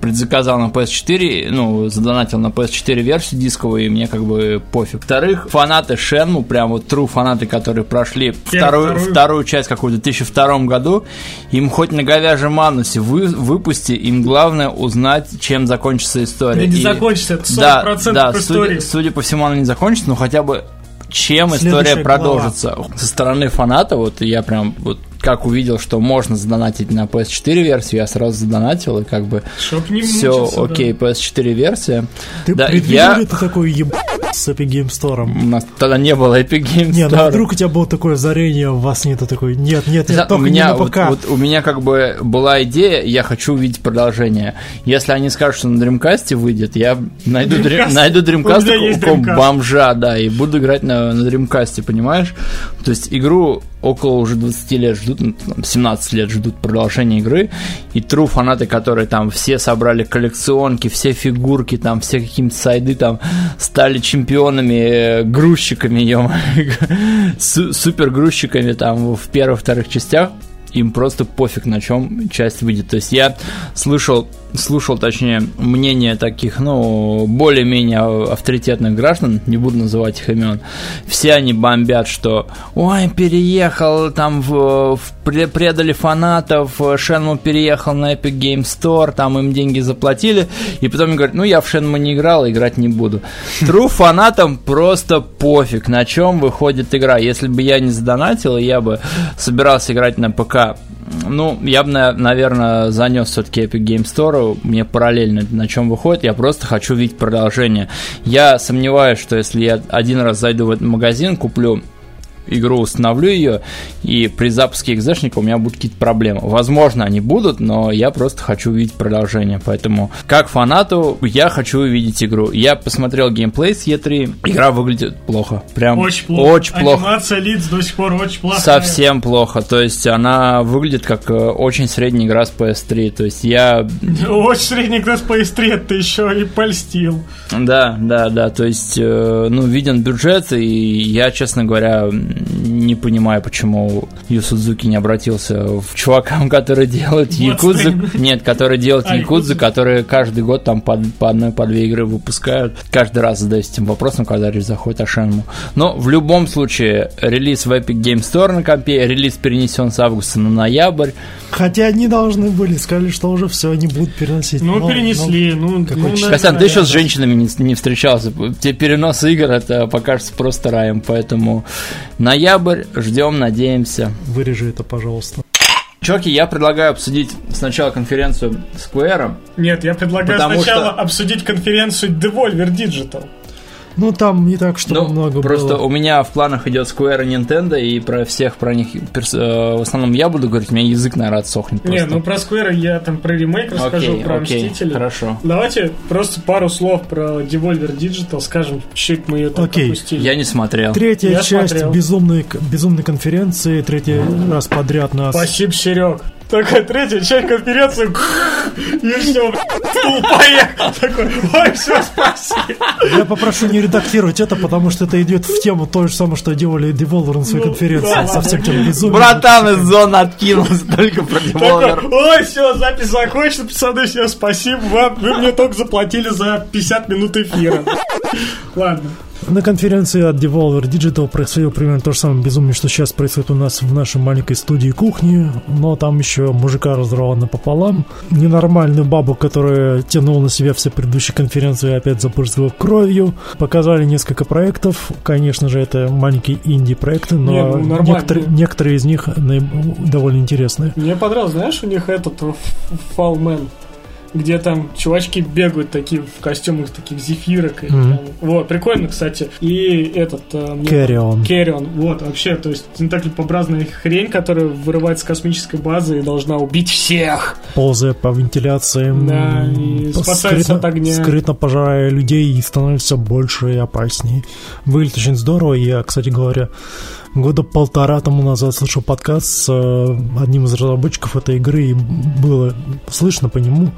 предзаказал на PS4, ну, задонатил на PS4 версию дисковую, и мне как бы пофиг. Во-вторых, фанаты Шенму, прям вот true фанаты, которые прошли вторую, вторую. вторую часть какую-то в 2002 году, им хоть на говяжьем манусе вы, выпусти, им главное узнать, чем закончится история. Да не И- закончится, это 40% да, да, истории. Судя, судя по всему, она не закончится, но хотя бы чем Следующая история глава. продолжится. Со стороны фаната, вот я прям вот как увидел, что можно задонатить на PS4 версию, я сразу задонатил, и как бы Чтоб не все мучиться, да. окей, PS4 версия. Ты Да, предвидел я- ли ты такой еб с Epic Game Store? У нас тогда не было Epic Games Не, ну Store. вдруг у тебя было такое озарение во сне, ты такой, нет, нет, Да, нет, только у меня, не на вот, ПК. вот у меня как бы была идея, я хочу увидеть продолжение. Если они скажут, что на Dreamcast выйдет, я найду, Dream- Dreamcast. найду У Dreamcast есть какого Dreamcast. бомжа, да, и буду играть на, на Dreamcast, понимаешь? То есть игру около уже 20 лет ждут, ну, там, 17 лет ждут продолжения игры, и true фанаты, которые там все собрали коллекционки, все фигурки, там все какие-то сайды там стали чемпионами, э, грузчиками, ё (laughs) супер грузчиками там в первых-вторых частях, им просто пофиг, на чем часть выйдет. То есть я слышал, слушал, точнее, мнение таких, ну, более-менее авторитетных граждан, не буду называть их имен, все они бомбят, что ой, переехал, там в, в- пре- предали фанатов, Шенму переехал на Epic Game Store, там им деньги заплатили, и потом говорят, ну, я в Шенму не играл, играть не буду. Тру фанатам просто пофиг, на чем выходит игра. Если бы я не задонатил, я бы собирался играть на ПК, ну, я бы, наверное, занес все-таки Epic Game Store, мне параллельно на чем выходит, я просто хочу видеть продолжение. Я сомневаюсь, что если я один раз зайду в этот магазин, куплю игру, установлю ее, и при запуске экзешника у меня будут какие-то проблемы. Возможно, они будут, но я просто хочу увидеть продолжение. Поэтому, как фанату, я хочу увидеть игру. Я посмотрел геймплей с E3, игра выглядит плохо. Прям Очень плохо. Очень плохо. Анимация лиц до сих пор очень плохая. Совсем плохо. То есть она выглядит как э, очень средняя игра с PS3. То есть я... (laughs) Очень средний класс PS3 ты еще и польстил. Да, да, да. То есть, э, ну, виден бюджет, и я, честно говоря, не понимаю, почему Ю Судзуки не обратился в чувакам, (laughs) которые делают Якудзу. Нет, которые делают А, Якудзу, Якудзу. которые каждый год там по, по одной, по две игры выпускают. Каждый раз задаюсь этим вопросом, когда речь заходит о Шенму. Но в любом случае, релиз в Epic Game Store на компе, релиз перенесен с августа на ноябрь. Хотя они должны были, сказали, что уже все, они будут переносить. Ну, Но- перенесли. Ну, какой ну, чё- Костян, ты еще с женщинами не, не встречался. Те переносы игр, это покажется просто раем. Поэтому ноябрь, ждем, надеемся. Вырежи это, пожалуйста. Чуваки, я предлагаю обсудить сначала конференцию Square. Нет, я предлагаю сначала что- обсудить конференцию Devolver Digital. Ну, там не так, что Ну, много просто было. у меня в планах идет Square и Nintendo, и про всех про них перс- э, в основном я буду говорить, у меня язык, наверное, отсохнет Не, просто. ну про Square я там про ремейк расскажу, окей, про окей, Мстителей. хорошо. Давайте просто пару слов про Devolver Digital скажем, чуть мы ее так Окей. опустили. Я не смотрел. Третья Я часть смотрел. безумной, безумной конференции, третий раз подряд нас... Спасибо, Серег. Такая третья часть конференции, и все, стул поехал. Такой, ой, все, спасибо. Я попрошу не редактировать это, потому что это идет в тему то же самое, что делали Devolver на своей Ну, конференции. да, со ладно. всем тем безумием. Братан из зоны откинулся только про Devolver. ой, все, запись закончена, пацаны, всем спасибо вам. Вы мне только заплатили за 50 минут эфира. Ладно. На конференции от Devolver Digital происходило примерно то же самое безумие, что сейчас происходит у нас в нашей маленькой студии кухни, но там еще мужика разорвало напополам, ненормальную бабу, которая тянула на себя все предыдущие конференции, опять запрыскала кровью, показали несколько проектов, конечно же, это маленькие инди-проекты, но Не, ну, некоторые, некоторые из них довольно интересные. Мне понравилось, знаешь, у них этот Фалмен, где там чувачки бегают такие в костюмах таких зефирок. и там- Вот, прикольно, кстати. И этот... э, Carry on. Керрион, вот, вообще, то есть тентаклепообразная хрень, которая вырывается с космической базы и должна убить всех. ползая по вентиляциям, Да, и спасается скрытно, от огня. скрытно пожирая людей и становится больше и опаснее. Выглядит очень здорово. Я, кстати говоря, года полтора тому назад слышал подкаст с э, одним из разработчиков этой игры, и было слышно по нему,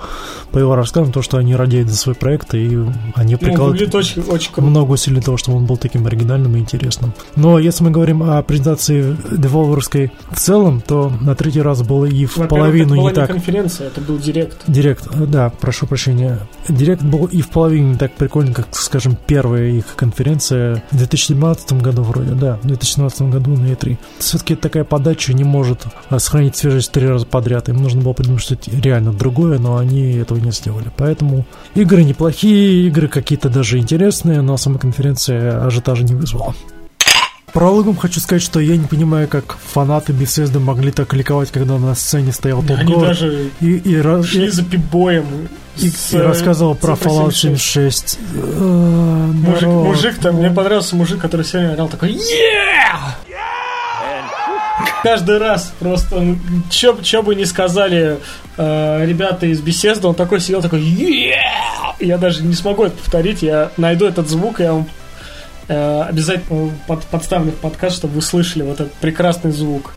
по его рассказам, то, что они радеют за свой проект, и они Ну, прикладывают очень, очень круто. много усилий того, чтобы он был таким оригинальным и интересным. Но если мы говорим о презентации деволверской в целом, то на третий раз было и в половину это была не так. конференция, это был директ. Директ, э, да, прошу прощения. Директ был и в половине не так прикольно, как, скажем, первая их конференция в 2017 году вроде, да, в 2017 году на E3. Все-таки такая подача не может а, сохранить свежесть три раза подряд. Им нужно было придумать что-то реально другое, но они этого не сделали. Поэтому игры неплохие, игры какие-то даже интересные, но сама конференция ажиотажа не вызвала. Прологом хочу сказать, что я не понимаю, как фанаты Bethesda могли так ликовать, когда на сцене стоял Тодд Они Говард даже и, и, шли и- за пипбоем. и, с, и э, рассказывал про Fallout 76. 76. Э, Мужик, мужик там, ну, мне понравился мужик, который сегодня орал такой «Yeah!» Каждый раз просто, он, чё, чё бы ни сказали э, ребята из беседы, он такой сидел, такой «Yeah!» Я даже не смогу это повторить, я найду этот звук, и я вам э, обязательно под, подставлю в подкаст, чтобы вы слышали вот этот прекрасный звук.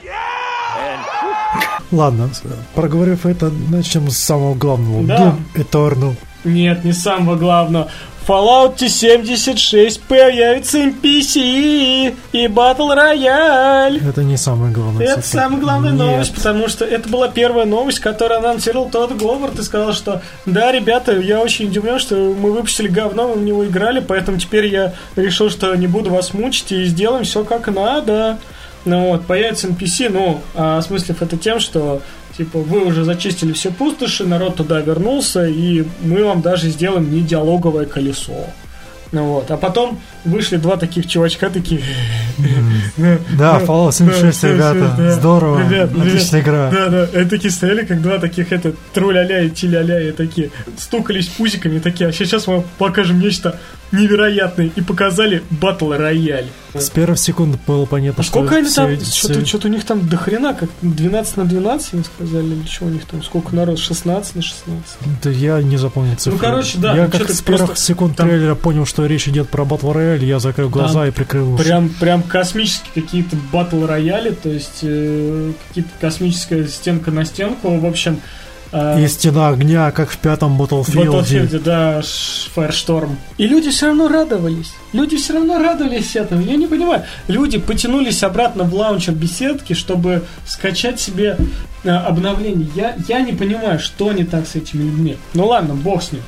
Ладно, проговорив это, начнем с самого главного. Да. Doom Eternal. Нет, не самого главного. В Fallout 76 появится NPC и Battle Royale. Это не самое главное. Это самая главная Нет. новость, потому что это была первая новость, которую анонсировал Тодд Говард и сказал, что да, ребята, я очень удивлен, что мы выпустили говно, мы в него играли, поэтому теперь я решил, что не буду вас мучить и сделаем все как надо. Ну вот, появится NPC, ну, а осмыслив это тем, что типа вы уже зачистили все пустоши, народ туда вернулся, и мы вам даже сделаем не диалоговое колесо. Ну вот, а потом вышли два таких чувачка такие. Да, Fallout 76, да, ребята. Здорово. Ребят, Отличная игра. Да, да, они такие стояли, как два таких, это, тру-ля-ля и ти-ля-ля, и такие, стукались пузиками, такие, а сейчас мы покажем нечто невероятное, и показали батл рояль. С первых секунд было понятно, А что... сколько они там, что-то, у них там до хрена, как 12 на 12, они сказали, или что у них там, сколько народ, 16 на 16. Да я не запомнил цифру. короче, да, Я ну, как с первых секунд трейлера понял, что речь идет про Battle Royale, я закрыл глаза Там и прикрыл уши. Прям, прям космические какие-то батл рояли, то есть э, какие-то космическая стенка на стенку, в общем. э, И стена огня, как в пятом Battlefield. Battlefield, да, Firestorm. И люди все равно радовались. Люди все равно радовались этому. Я не понимаю. Люди потянулись обратно в лаунчер беседки, чтобы скачать себе э, обновление. Я, я не понимаю, что не так с этими людьми. Ну ладно, бог с ним.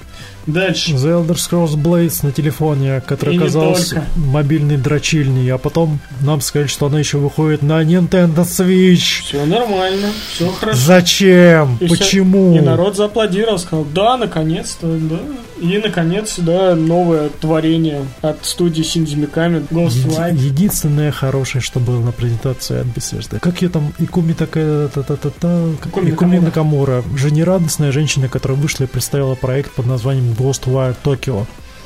Дальше. The Elder Scrolls Blades на телефоне, который И оказался только. мобильной дрочильней, а потом нам сказали, что она еще выходит на Nintendo Switch. Все нормально, все хорошо. Зачем? И Почему? И народ зааплодировал, сказал, да, наконец-то, да. И, наконец, да, новое творение от студии Синдзи Миками, Еди- Ghostwire. Единственное хорошее, что было на презентации от Bethesda. Как ее там, Икуми такая, та-та-та-та, Икуми Икуми Накамура. Накамура, жизнерадостная женщина, которая вышла и представила проект под названием Ghostwire Tokyo.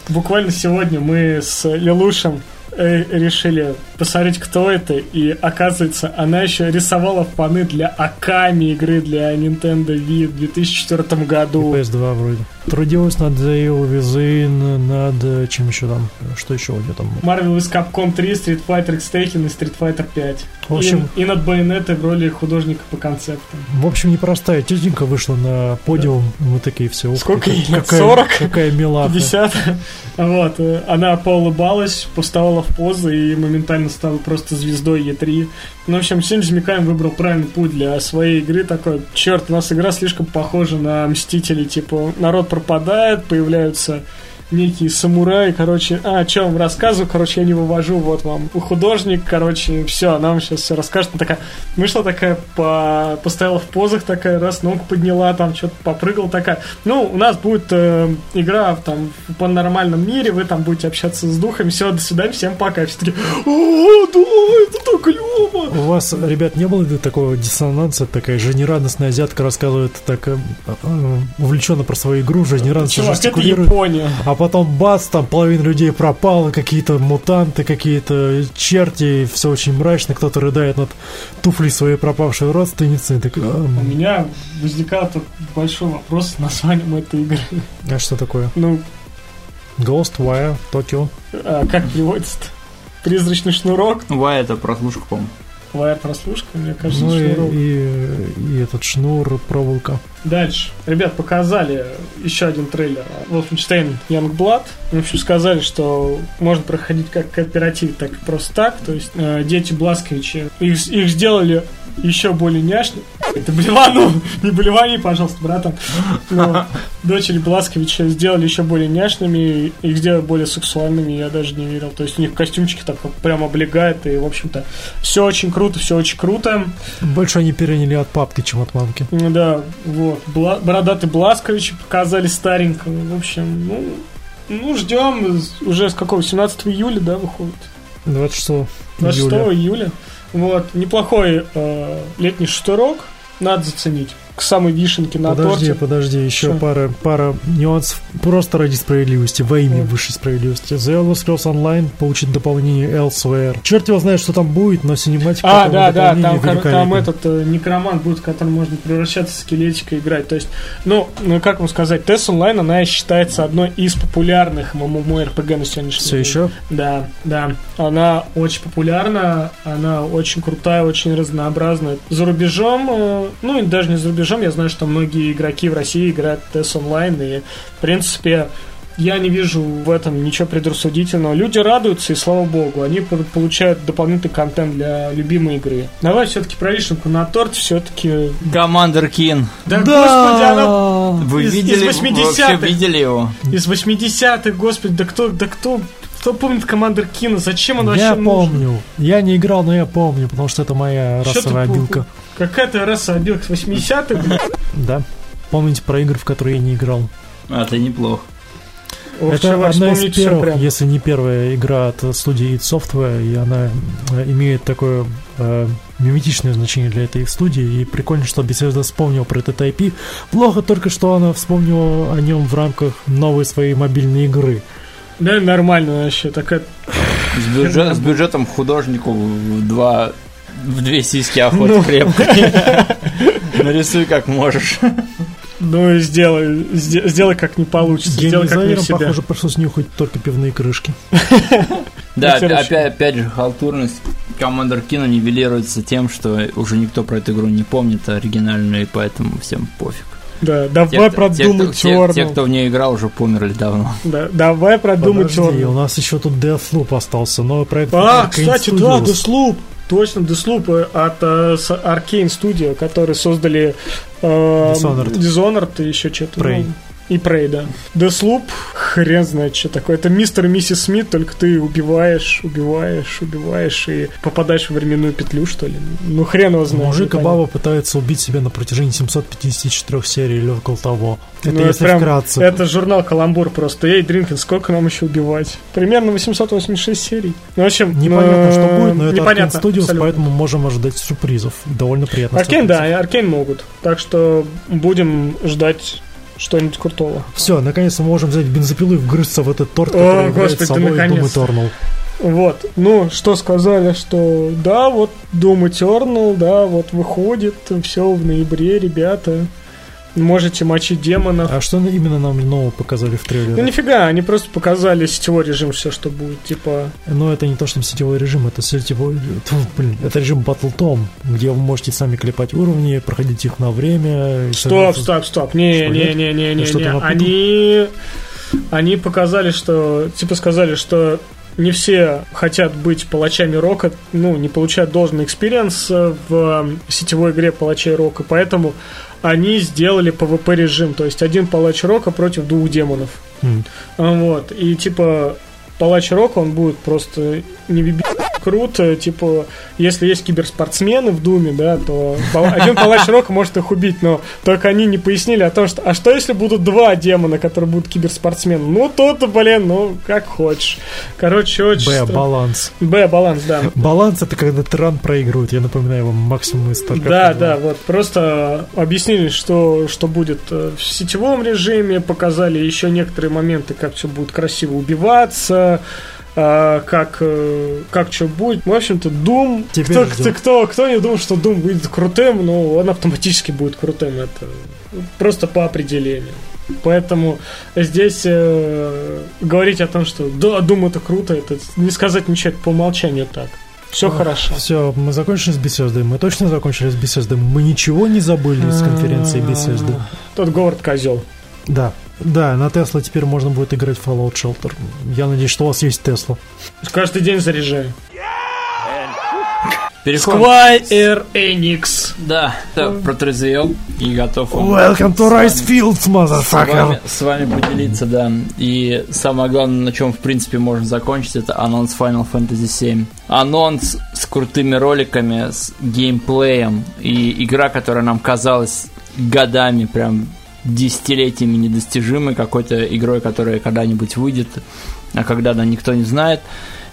Буквально сегодня мы с Лелушем э, решили посмотреть, кто это, и оказывается, она еще рисовала фаны для Аками игры для Nintendo Wii в 2004 году. PS2 вроде. Трудилась над Evil Within, над... э, чем еще там? Что еще у нее там? Marvel vs. Capcom 3, Street Fighter X Tekken и Street Fighter 5. В общем- и, и над Байонетой в роли художника по концептам. В общем, непростая тетенька вышла на подиум. Мы такие все. Сколько ей какая, 40? Какая милаха. 50. Вот. э, Она поулыбалась, поставила в позу и моментально стала просто звездой Е3. Ну, в общем, Синджи Микаем выбрал правильный путь для своей игры. Такой, черт, у нас игра слишком похожа на Мстители. Типа, народ пропадает, появляются некие самураи, короче, а, что вам рассказываю, короче, я не вывожу, вот вам художник, короче, все, она вам сейчас все расскажет. Она такая, вышла такая, по, постояла в позах такая, раз ногу подняла, там что-то попрыгала такая. Ну, у нас будет э, игра там по нормальном мире, вы там будете общаться с духами, все, до свидания, всем пока. Все такие, о, да, это так клево. У вас, ребят, не было такого диссонанса? Такая жизнерадостная азиатка рассказывает так э, э, увлеченно про свою игру, жизнерадостно Чувак, это. Япония. А потом бац, там половина людей пропала, какие-то мутанты, какие-то черти, все очень мрачно, кто-то рыдает над туфлей своей пропавшей родственницы. Так, У «Ам, меня возникал тут большой вопрос с названием этой игры. а что такое? Ну, Ghostwire, Tokyo. а как переводится-то? призрачный шнурок. Ва, это прослушка, по-моему. Wire прослушка, мне кажется, Ну и, шнурок. и, и этот шнур, проволока. Дальше. Ребят, показали еще один трейлер. Wolfenstein Youngblood. В общем, сказали, что можно проходить как кооператив, так и просто так. То есть э, дети Бласковичи, их, их сделали еще более няшными. Это блевану, (laughs) не блевани, пожалуйста, братан. Но дочери Бласковича сделали еще более няшными, их сделали более сексуальными, я даже не верил. То есть у них костюмчики так прям облегают, и, в общем-то, все очень круто, все очень круто. Больше они переняли от папки, чем от мамки. Да, вот. Бла- Бородатый Бласкович показали старенького. В общем, ну, ну ждем. Уже с какого? 17 июля, да, выходит? 26 26 июля. июля. Вот. Неплохой э, летний шатурок. Надо заценить. К самой вишенке на Подожди, торте. подожди, еще Что? пара, пара нюансов просто ради справедливости, во имя Вот. высшей справедливости. The Elder Scrolls Online получит дополнение Elsewhere. Черт его знает, что там будет, но синематика А, да, да, там, там этот э, некромант будет, в котором можно превращаться в скелетика и играть. То есть, ну, ну, как вам сказать, TES Online, она считается одной из популярных MMORPG на сегодняшний Все день. еще? Да, да. Она очень популярна, она очень крутая, очень разнообразная. За рубежом, э, ну и даже не за рубежом, я знаю, что многие игроки в России играют TES онлайн, и в принципе я не вижу в этом ничего предрассудительного. Люди радуются, и слава богу, они по- получают дополнительный контент для любимой игры. Давай все-таки про вишенку на торт, все-таки... Командер Кин. Да, господи, она Вы Из- из видели? 80-х. Вообще видели его? из 80-х, господи, да кто, да кто, кто помнит Командер Кина? Зачем он вообще Я нужен? помню. Я не играл, но я помню, потому что это моя Чё ты расовая пу- обилка. Какая-то раса обилка 80-х, блин. Да. Помните про игры, в которые я не играл? А, это неплохо. Ох, это одна из первых, прям. если не первая игра от студии id Software, и она э, имеет такое э, миметичное значение для этой студии, и прикольно, что Bethesda вспомнил про этот IP. Плохо только, что она вспомнила о нем в рамках новой своей мобильной игры. Да, нормально вообще, такая... С, бюджет- с бюджетом художнику в два в две сиськи охота Ну. крепко. (laughs) Нарисуй как можешь. Ну и сделай, сде- сделай как не получится, сделай как не в Геймдизайнерам, себя. похоже, пришлось нюхать только пивные крышки. (laughs) Да, опять, опять же, халтурность Командер Кина нивелируется тем, что уже никто про эту игру не помнит оригинальную, и поэтому всем пофиг. Да, Те, давай кто- те, те- кто в нее играл, уже померли давно. (laughs) Да, давай продумай Подожди, у нас еще тут Deathloop остался, новый проект А, Arkane кстати, да. Deathloop. Точно, Deathloop э, от э, Arkane Studio, которые создали э, Dishonored. Dishonored и еще что-то. Prey. ну, и Prey, да. Deathloop, хрен знает, что такое. Это мистер и миссис Смит, только ты убиваешь, убиваешь, убиваешь и попадаешь в временную петлю, что ли. Ну, хрен его знает. Мужик и баба пытаются убить себя на протяжении 754 серий или около того. Это Ну, если прям- вкратце. Это журнал Каламбур просто. Эй, Дринкин, сколько нам еще убивать? Примерно 886 серий. Ну, в общем, Непонятно, что будет, но это непонятно. Arkane Studios, поэтому можем ожидать сюрпризов. Довольно приятно. Аркейн, да, Аркейн могут. Так что будем ждать что-нибудь крутого. Все, наконец-то мы можем взять бензопилу и вгрызться в этот торт, О, который является господи, собой Doom. Eternal. Вот. Ну, что сказали, что да, вот Doom Eternal, да, вот выходит, все в ноябре, ребята. Можете мочить демонов. А что именно нам нового показали в Ну трейлере? нифига, они просто показали сетевой режим, все, что будет. Типа, Но это не то, что сетевой режим, это сетевой... Тьфу, блин, это режим Battle Tom, где вы можете сами клепать уровни, проходить их на время. и Стоп, с- стоп, стоп. Не, Что, не, нет? не, не, Я не, что-то не. напутал? Они, они показали, что, типа сказали, что не все хотят быть палачами рока, ну, не получают должный experience э, в сетевой игре палачей рока, поэтому они сделали PvP режим, то есть один палач рока против двух демонов. А, Вот, и типа палач рока, он будет просто не виби- круто, типа, если есть киберспортсмены в Думе, да, то один палач рока может их убить, но только они не пояснили о том, что, а что если будут два демона, которые будут киберспортсмены? Ну, то-то, блин, ну, как хочешь. Короче, очень... Б, баланс. Б, баланс, да. Баланс это когда тиран проигрывает, я напоминаю вам максимум из Да, 2. да, вот просто объяснили, что, что будет э, в сетевом режиме, показали еще некоторые моменты, как все будет красиво убиваться, а, как, э, как что будет. В общем-то, Doom, Теперь кто, ждем. кто, кто, кто не думал, что Doom будет крутым, но он автоматически будет крутым, это просто по определению. Поэтому здесь э, говорить о том, что да, Doom это круто, это не сказать ничего, это по умолчанию так. Все хорошо. Все, мы закончили с беседой. Мы точно закончили с беседой. Мы ничего не забыли с конференции беседы. Тот Говард козел. Да. Да, на Тесла теперь можно будет играть в Fallout Shelter. Я надеюсь, что у вас есть Тесла. Каждый день заряжаю. Переходим. Squire Enix. Да, да, протрезвел и готов Welcome to Rice Fields, с motherfucker! с вами поделиться, да. И самое главное, на чем, в принципе, можно закончить, это анонс Final Fantasy VII. Анонс с крутыми роликами, с геймплеем. И игра, которая нам казалась годами, прям десятилетиями недостижимой, какой-то игрой, которая когда-нибудь выйдет, а когда она никто не знает.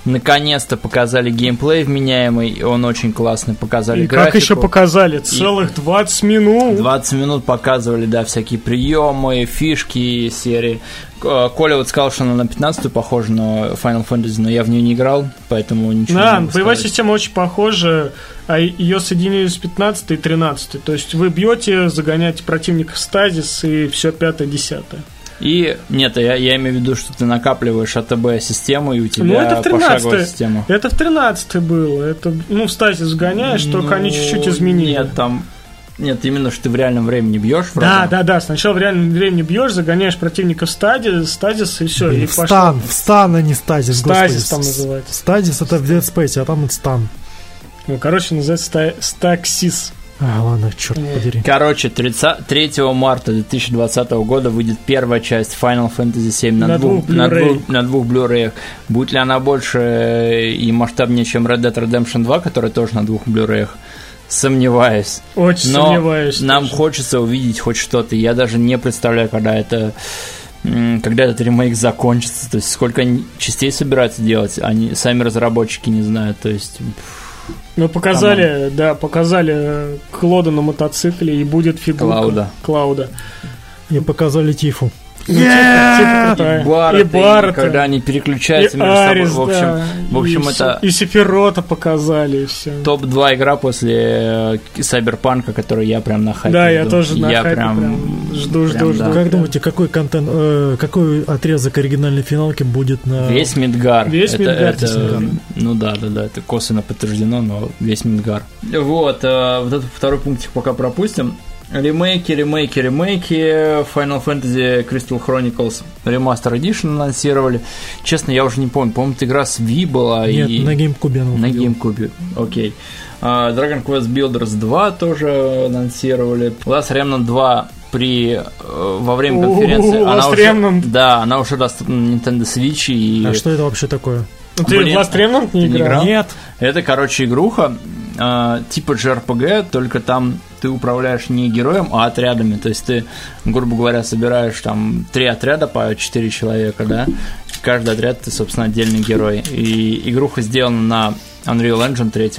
Наконец-то показали геймплей вменяемый, и он очень классный. Показали И как графику. еще показали? Целых 20 минут. 20 минут показывали, да, всякие приемы, фишки серии. К- Коля вот сказал, что она на 15 похожа на Final Fantasy, но я в нее не играл, поэтому ничего Да, не могу боевая сказать. система очень похожа, а ее соединили с 15 и 13. То есть вы бьете, загоняете противника в стазис и все пятое, десятое. И нет, я, я имею в виду, что ты накапливаешь АТБ систему, и у тебя Ну, это в пошаговая 13 система. Это в 13 было. Это, ну, в стазис загоняешь, только они Ну, чуть-чуть изменили. Нет, там... Нет, именно, что ты в реальном времени бьешь Да, врага. да, да. Сначала в реальном времени бьешь, загоняешь противника в стадис, стазис и все. И пошло. стан, в стан, а не стазис, Стазис господи. там называется. Стазис это в Dead Space, а там это стан. Ну, короче, называется ста- стаксис. А, ладно, черт подери. Короче, 30, 3 марта 2020 года выйдет первая часть Final Fantasy VII на, На двух, двух на, двух, на двух Blu-ray. Будет ли она больше э, и масштабнее, чем Red Dead Redemption 2, которая тоже на двух Blu-ray? Сомневаюсь. Очень Но сомневаюсь. нам тоже. хочется увидеть хоть что-то. Я даже не представляю, когда это когда этот ремейк закончится, то есть сколько частей собираются делать, они сами разработчики не знают, то есть Ну, показали, да, показали Клода на мотоцикле, и будет фигурка. Клауда. Клауда. И показали Тифу. Ну, типа- типа крутая. и Баррета. когда они И переключаются между Арис, собой. В общем, да. в общем и это. И Сефирота показали, и все. топ-2 игра после э, Сайберпанка, который я прям на хайпе Да, я жду. тоже на я хайпе прям, прям жду, жду, прям, жду. да. Как думаете, какой контент, э, какой отрезок оригинальной финалки будет на... Весь Мидгар. Весь это, Мидгар, это. Ну да, да, да, это косвенно подтверждено, но весь Мидгар. Вот, э, вот этот второй пунктик пока пропустим. Ремейки, ремейки, ремейки. Final Fantasy Crystal Chronicles Remaster Edition анонсировали. Честно, я уже не помню. По-моему, это игра с Wii была. Нет, и... на геймкубе она На выходила. GameCube, окей. А, Dragon Quest Builders 2 тоже анонсировали. Last Remnant 2 при, э, во время конференции. Last она уже, Remnant. да, она уже доступна на Nintendo Switch. И А что это вообще такое? Ну, Ты в Блин, Last Remnant не ты не играл? играл? Нет. Это, короче, игруха э, типа JRPG, только там ты управляешь не героем, а отрядами. То есть ты, грубо говоря, собираешь там три отряда по четыре человека, да. Каждый отряд ты, собственно, отдельный герой. И игруха сделана на Unreal Engine 3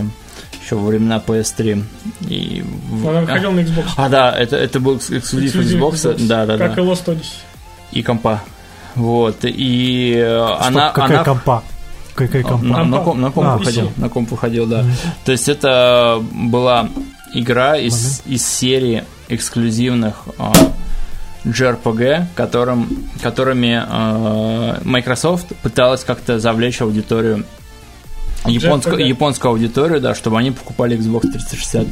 еще во времена PS3. И Она выходила на Xbox. А, да, это, это был экс- эксклюзив Эксклюзив Xbox, да, да, Как да, и Lost Odyssey. и компа. Вот, и э, она... Стоп, какая она... компа? Какая компа? На, на Компа. ком, на ком А, выходил, PC. на ком выходил, да. То есть это была игра из, из серии эксклюзивных а, JRPG, которым, которыми а, Microsoft пыталась как-то завлечь аудиторию японскую, японскую аудиторию, да, чтобы они покупали Xbox 360.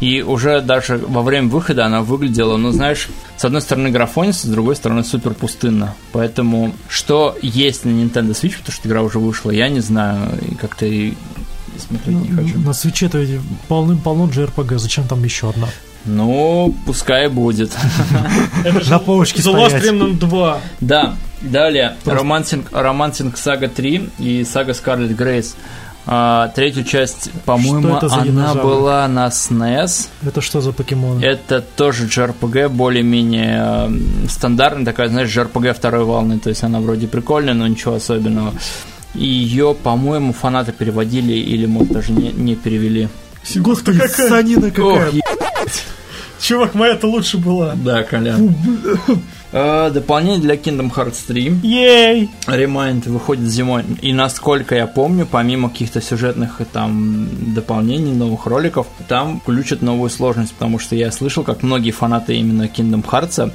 И уже даже во время выхода она выглядела, ну, знаешь, с одной стороны графонисто, с другой стороны супер пустынно. Поэтому что есть на Nintendo Switch, потому что игра уже вышла, я не знаю, и как-то и смотреть не хочу. На свече-то полным-полно JRPG, зачем там еще одна? Ну, пускай будет. На полочке The Last стоять. Remnant 2. Да, далее Романсинг, Сага 3 и Сага Скарлет Грейс. А, третью часть, по-моему, она динозавр? была на SNES. Это что за покемоны? Это тоже JRPG, более-менее э, стандартная, такая, знаешь, JRPG второй волны. То есть она вроде прикольная, но ничего особенного. И ее, по-моему, фанаты переводили или, может, даже не, не перевели. Господи, санина какая. Ох, е- Чувак, моя-то лучше была. да, Колян. Э, дополнение для Kingdom Hearts 3. Ей! Remind выходит зимой. И насколько я помню, помимо каких-то сюжетных там дополнений, новых роликов, там включат новую сложность, потому что я слышал, как многие фанаты именно Kingdom Hearts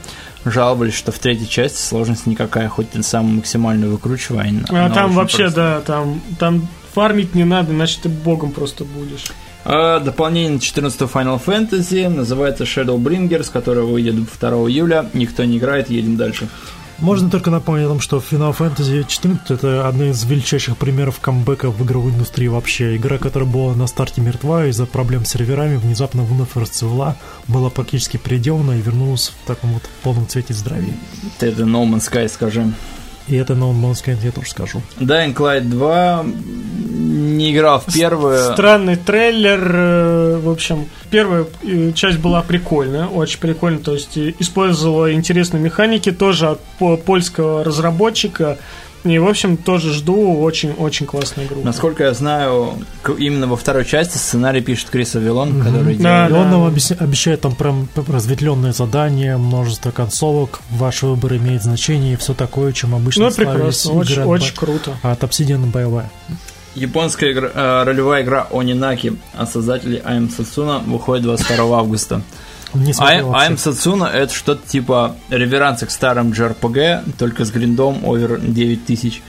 жаловались, что в третьей части сложность никакая, хоть ты самую максимальную выкручивай. А там вообще, просто. да, там, там фармить не надо, иначе ты богом просто будешь. А, дополнение 14 Final Fantasy называется Shadowbringers, которое выйдет 2 июля. Никто не играет, едем дальше. Можно только напомнить о том, что Final Fantasy 14 это одна из величайших примеров камбэка в игровой индустрии вообще. Игра, которая была на старте мертва из-за проблем с серверами, внезапно вновь расцвела, была практически переделана и вернулась в таком вот полном цвете здравия. Это No Man's Sky скажи. И это No Man's Sky я тоже скажу. Dying Light 2 не играл в первую. Странный трейлер. Э, в общем, первая э, часть была прикольная, очень прикольная. То есть э, использовала интересные механики тоже от польского разработчика. И, в общем, тоже жду очень-очень классную игру. Насколько я знаю, именно во второй части сценарий пишет Крис Авилон, угу. который да, делает... Да. Он нам обещает там прям разветвленные задания, множество концовок, ваш выбор имеет значение и все такое, чем обычно Ну, прекрасно, очень, очень круто. От Obsidian боевая. Японская игра, э, ролевая игра Онинаки от создателей I'm Satsuna выходит 22 августа. I'm Satsuna это что-то типа реверанса к старым JRPG, только с гриндом овер 9000.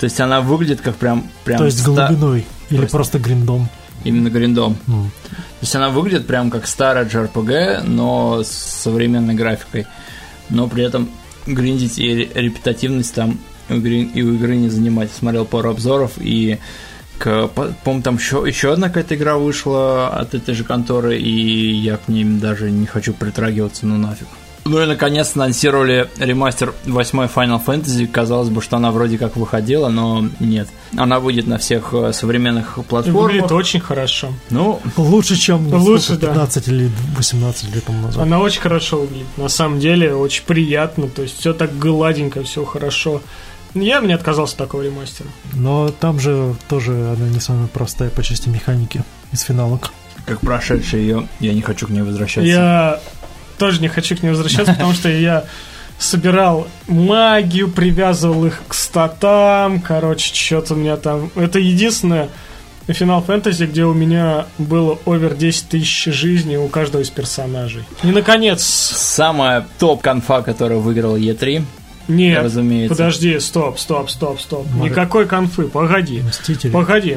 То есть она выглядит как прям... прям То есть ста... глубиной или просто, просто гриндом? Именно гриндом. Mm. То есть она выглядит прям как старая JRPG, но с современной графикой. Но при этом гриндить и репетативность там и у игры не занимать. Смотрел пару обзоров и к, по-моему, там еще, еще одна какая-то игра вышла от этой же конторы, и я к ним даже не хочу притрагиваться, ну нафиг. Ну и наконец анонсировали ремастер 8 Final Fantasy. Казалось бы, что она вроде как выходила, но нет. Она выйдет на всех э, современных платформах. Выглядит очень хорошо. Ну, лучше, чем лучше, 15 да. или 18 лет тому назад. Она очень хорошо выглядит. На самом деле, очень приятно. То есть все так гладенько, все хорошо. Я бы не отказался от такого ремастера. Но там же тоже она не самая простая по части механики из финалок. Как прошедший ее, я не хочу к ней возвращаться. Я тоже не хочу к ней возвращаться, потому что я собирал магию, привязывал их к статам, короче, что-то у меня там... Это единственное Final Fantasy, где у меня было овер 10 тысяч жизней у каждого из персонажей. И, наконец... Самая топ-конфа, которая выиграла E3, нет, разумеется. подожди, стоп, стоп, стоп, стоп. Мар... Никакой конфы, погоди. Мстители. Погоди,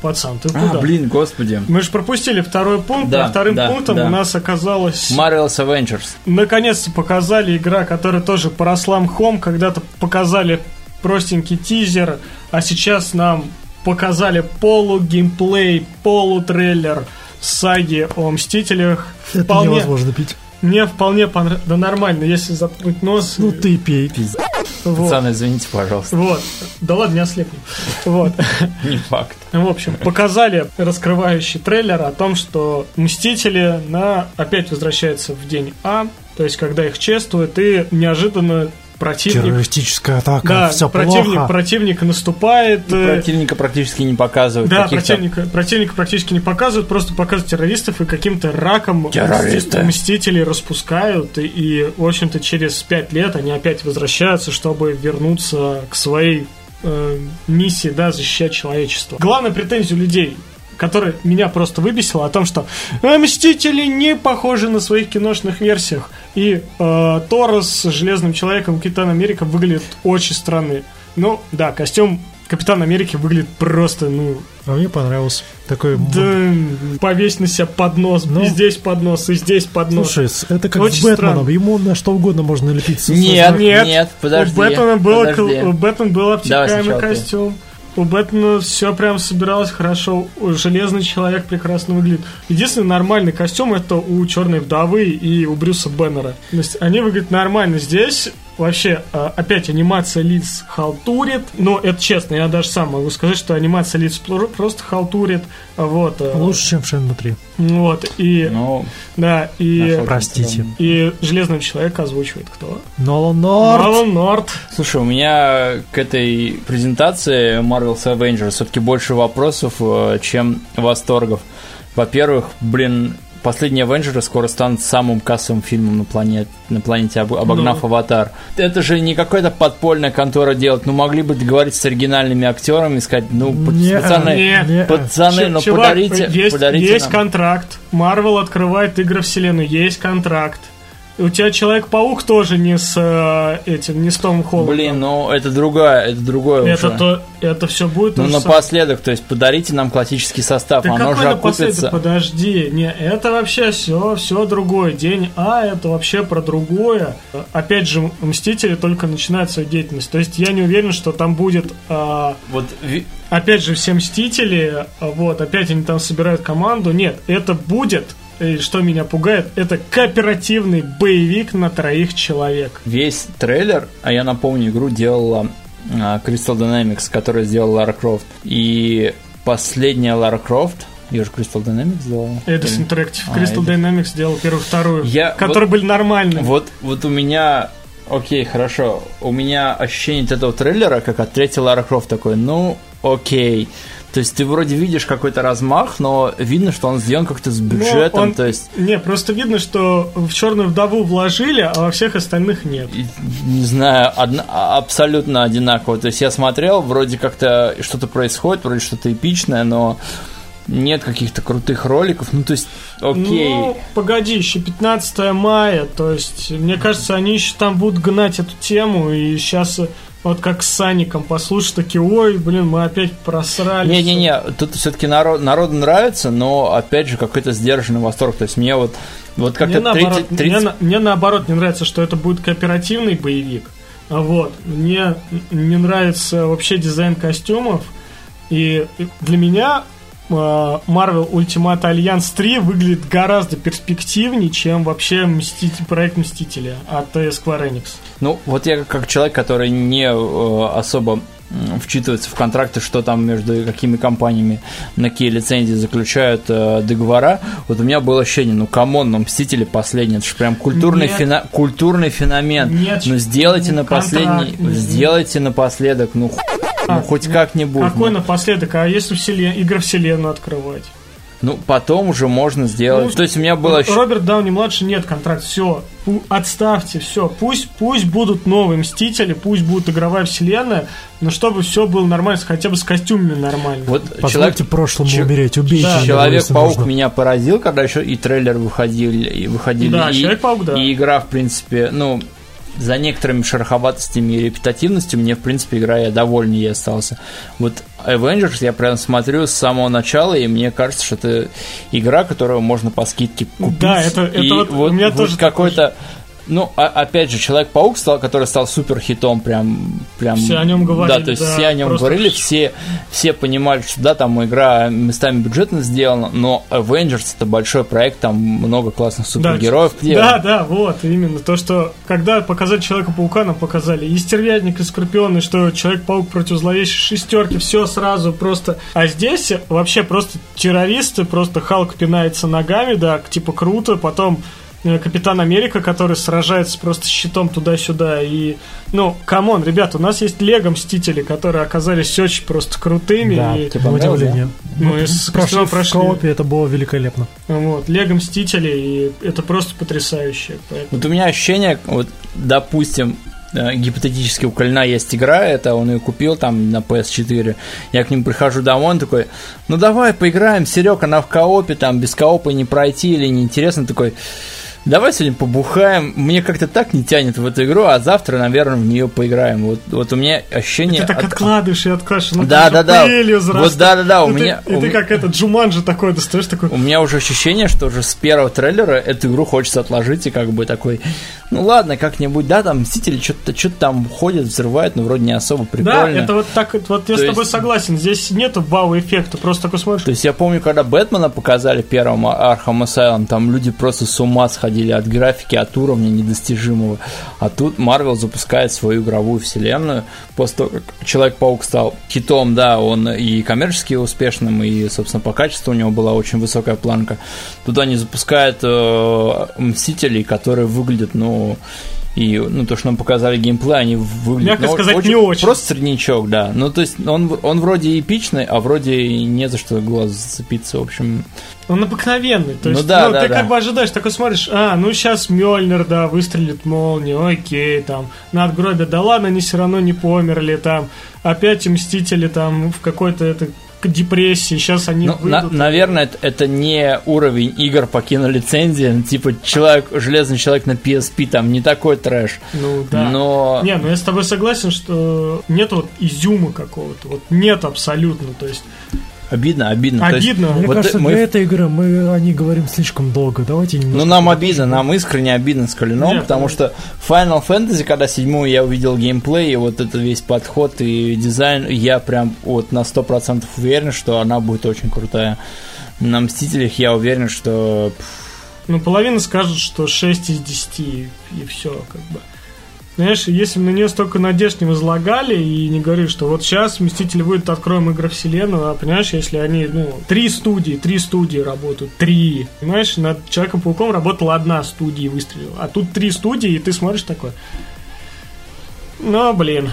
пацан, ты а, куда? блин, господи. Мы же пропустили второй пункт, да, а вторым да, пунктом да. у нас оказалось... Marvel's Avengers. Наконец-то показали игра, которая тоже поросла мхом, когда-то показали простенький тизер, а сейчас нам показали полу-геймплей, полу-трейлер саги о Мстителях. Это Вполне... невозможно пить. Мне вполне понравилось. Да нормально, если заткнуть нос. Ну ты пей, пиздец. Вот. Пацаны, извините, пожалуйста. Вот. Да ладно, не ослепни. Вот. (laughs) Не факт. В общем, показали раскрывающий трейлер о том, что Мстители на опять возвращаются в день А, то есть когда их чествуют, и неожиданно противник... Террористическая атака, да, все противник, плохо. Противник наступает. И э, противника практически не показывают. Да, противника, противника практически не показывают, просто показывают террористов и каким-то раком Террористы. мстители распускают. И, и, в общем-то, через пять лет они опять возвращаются, чтобы вернуться к своей э, миссии, да, защищать человечество. Главная претензия у людей которая меня просто выбесила, о том, что «Э, Мстители не похожи на своих киношных версиях. И э, Тор с Железным Человеком Капитан Америка выглядит очень странный. Ну, да, костюм Капитан Америки выглядит просто, ну... А мне понравился. Такой... Да, повесь на себя поднос, ну, и здесь поднос, и здесь поднос. Слушай, это как Очень с Бэтменом, странно. ему на что угодно можно лепить. Нет, нет, нет, подожди. У Бэтмена был, подожди. у Бэтмена был обтекаемый костюм. Ты. У Бэтмена все прям собиралось хорошо. Железный человек прекрасно выглядит. Единственный нормальный костюм это у Черной вдовы и у Брюса Беннера. То есть они выглядят нормально. Здесь вообще а, опять анимация лиц халтурит. Но это честно, я даже сам могу сказать, что анимация лиц просто халтурит. Вот. А. Лучше, чем в Шенму 3. Вот. И, ну, да, и... Простите. И Железного Человека озвучивает кто? Нолан Норт. Нолан Норт. Слушай, у меня к этой презентации Marvel's Avengers все-таки больше вопросов, э, чем восторгов. Во-первых, блин, последние Авенджеры скоро станут самым кассовым фильмом на планете, на планете об- обогнав Ну. Аватар. Это же не какая-то подпольная контора делать, ну могли бы договориться с оригинальными актерами и сказать, ну, Не, пацаны, не. Не, пацаны, Ч- ну чувак, подарите, есть, подарите есть нам. контракт. Марвел открывает игры вселенную, есть контракт. И у тебя Человек-паук тоже не с э, этим, не с Томом Холландом. Блин, ну это другая, это другое это, уже. то, это все будет Ну напоследок, то есть подарите нам классический состав, Да оно какой же окупится. Подожди, не, это вообще все, все другое. День А это вообще про другое. Опять же, Мстители только начинают свою деятельность. То есть я не уверен, что там будет а, Вот опять же, все Мстители, вот, опять они там собирают команду. Нет, это будет, и что меня пугает, это кооперативный боевик на троих человек. весь трейлер, а я напомню, игру делала а, Crystal Dynamics, которая сделала Лара Крофт. И последняя Лара Крофт, ее же Crystal Dynamics сделала. Или- Interactive, А, Crystal Eidos. Dynamics сделал первую, вторую, Я- которые были нормальными. Вот, вот у меня... Окей, хорошо. У меня ощущение от этого трейлера, как от третьей Лара Крофт, такой, ну, окей. То есть ты вроде видишь какой-то размах, но видно, что он сделан как-то с бюджетом, он- то есть Не, просто видно, что в черную вдову вложили, а во всех остальных нет. и, не знаю, одна- а- абсолютно одинаково. То есть я смотрел, вроде как-то что-то происходит, вроде что-то эпичное, но нет каких-то крутых роликов. Ну, то есть, окей. Ну, погоди, еще 15 мая, то есть, мне кажется, они еще там будут гнать эту тему, и сейчас вот как с Саником послушают, такие, ой, блин, мы опять просрали. Не-не-не, тут все-таки народ, народу нравится, но опять же какой-то сдержанный восторг. То есть мне вот, вот Мне как-то наоборот, 30, 30 мне, мне наоборот не нравится, что это будет кооперативный боевик. Вот. Мне не нравится вообще дизайн костюмов. И для меня Marvel Ultimate Alliance 3 выглядит гораздо перспективнее, чем вообще Мститель- проект Мстителя от э, Square Enix. Ну, вот я как человек, который не э, особо вчитывается в контракты, что там между какими компаниями на какие лицензии заключают э, договора. Вот у меня было ощущение, ну come on, ну Мстители последние, это же прям культурный, Нет. фена- культурный феномен. Нет, ну сделайте на последний, сделайте напоследок, ну, х- ну, хоть ну, как-нибудь. Какой ну. напоследок? А если вселен... игры вселенную открывать? Ну, потом уже можно сделать. Ну, То есть у меня было ощущение... Роберт Дауни младший нет контракт. Все, отставьте, все. Пусть, пусть будут новые мстители, пусть будет игровая вселенная, но чтобы все было нормально, хотя бы с костюмами нормально. Вот Позвольте человек, прошлому Че- умереть, убейте Да. Человек-паук нужно. меня поразил, когда еще и трейлер выходили, и выходили, Да, и, Человек-паук, да. и игра, в принципе, ну, за некоторыми шероховатостями и репетативностью мне, в принципе, игра я довольнее остался. Вот Avengers я прям смотрю с самого начала, и мне кажется, что это игра, которую можно по скидке купить. Да, это- это и вот у меня тоже какой-то... Ну, а- опять же, Человек-паук, стал, который стал супер хитом, прям, прям... Все о нем говорили, Да, то есть да, все о нем просто говорили, все, все понимали, что да, там игра местами бюджетно сделана, но Avengers это большой проект, там много классных супергероев. где- Да, да, вот, именно. То, что когда показали Человека-паука, нам показали и Стервятник, и Скорпион, и что Человек-паук против зловещей шестерки, все сразу просто. А здесь вообще просто террористы, просто Халк пинается ногами, да, типа круто, потом Капитан Америка, который сражается просто с щитом туда-сюда. И, ну, come on, ребят, у нас есть Лего Мстители, которые оказались очень просто крутыми. Да, и, на понравилось, удивление. Мы с прошли Костюмом в прошли. коопе, это было великолепно. вот, Лего Мстители, и это просто потрясающе. Поэтому... Вот у меня ощущение, вот, допустим, э, гипотетически у Калина есть игра, это он ее купил там на PS4. Я к ним прихожу домой, он такой, ну давай поиграем, Серега, она в коопе, там без коопа не пройти или неинтересно, такой, давай сегодня побухаем. Мне как-то так не тянет в эту игру, а завтра, наверное, в нее поиграем. Вот, вот у меня ощущение... Ты так от- откладываешь и откладываешь. ну, Да, да, же да. Вот да, да, да, у И ты- меня- И у ты как этот Джуманджи такой достаешь, такой... У меня уже ощущение, что уже с первого трейлера эту игру хочется отложить и как бы такой, ну ладно, как-нибудь, да, там Мстители что-то что там ходят, взрывают, но вроде не особо прикольно. Да, это вот так, вот я То с тобой есть- согласен. Здесь нету вау-эффекта, просто такой смотришь. То есть я помню, когда Бэтмена показали первым Arkham Asylum, там люди просто с ума сходили от графики, от уровня недостижимого. А тут Марвел запускает свою игровую вселенную. После того, как Человек-паук стал хитом, да, он и коммерчески успешным, и, собственно, по качеству у него была очень высокая планка. Туда они запускают э, Мстителей, которые выглядят, ну, И, ну, то, что нам показали геймплей, они выглядят... Мягко ну, сказать, не очень. Просто среднячок, да. Ну, то есть, он, он вроде эпичный, а вроде не за что глаз зацепиться, в общем... Он обыкновенный. То Ну есть, да, ну, да, ты да. как бы ожидаешь, такой смотришь, а, ну сейчас Мёльнир, да, выстрелит молнию, окей, там, надгробят, да ладно, они все равно не померли, там, опять Мстители там в какой-то это к депрессии, сейчас они Ну, на- выйдут. наверное, это, это не уровень игр по кинолицензии, типа человек, Железный человек на PSP, там не такой трэш. Ну да. Но Не, ну я с тобой согласен, что нет вот изюма какого-то, вот нет абсолютно, то есть обидно, обидно. То есть обидно. Мне Вот кажется, мы- для этой игры мы о ней говорим слишком долго. Давайте Ну, немножко... нам обидно, нам искренне обидно с Калином, Нет, потому ну- что Final Fantasy, когда седьмую я увидел геймплей, и вот этот весь подход и дизайн, я прям вот на 100% уверен, что она будет очень крутая. На Мстителях я уверен, что... пф, Ну, половина скажет, что 6 из 10, и, все, как бы. Знаешь, если бы на нее столько надежд не возлагали и не говорили, что вот сейчас Мстители выйдут, откроем игры вселенную, а понимаешь, если они, ну, три студии, три студии работают, три. Понимаешь, над Человеком-пауком работала одна студия и выстрелила. А тут три студии, и ты смотришь такой. Ну, блин.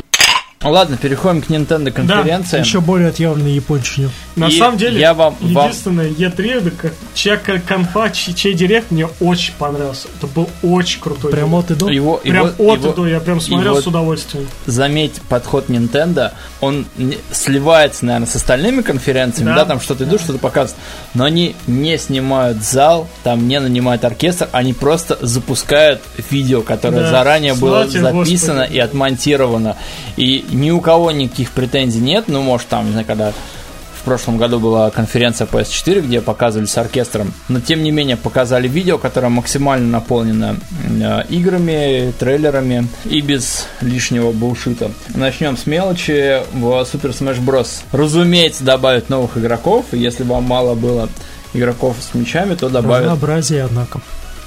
Ладно, переходим к Nintendo конференции. Еще более отъявленный япончине. На И самом деле, я вам- вам- единственное, Е3, да, как- чья к- конфа, чей, чей директ мне очень понравился. Это был очень крутой Прям директ. от и до. Его, Прям его- от и его- до, я прям смотрел его- с удовольствием. заметь подход Nintendo, он сливается, наверное, с остальными конференциями, да, Да. там что-то идут, что-то показывают, но они не снимают зал, там не нанимают оркестр, они просто запускают видео, которое Да. заранее было записано Господи. и отмонтировано, и ни у кого никаких претензий нет, ну, может, там, не знаю, когда в прошлом году была конференция PS4, где показывали с оркестром, но тем не менее показали видео, которое максимально наполнено э, играми, трейлерами и без лишнего булшита. Начнем с мелочи в Super Smash Bros. Разумеется, добавят новых игроков, если вам мало было игроков с мечами, то добавят, Разнообразие, однако.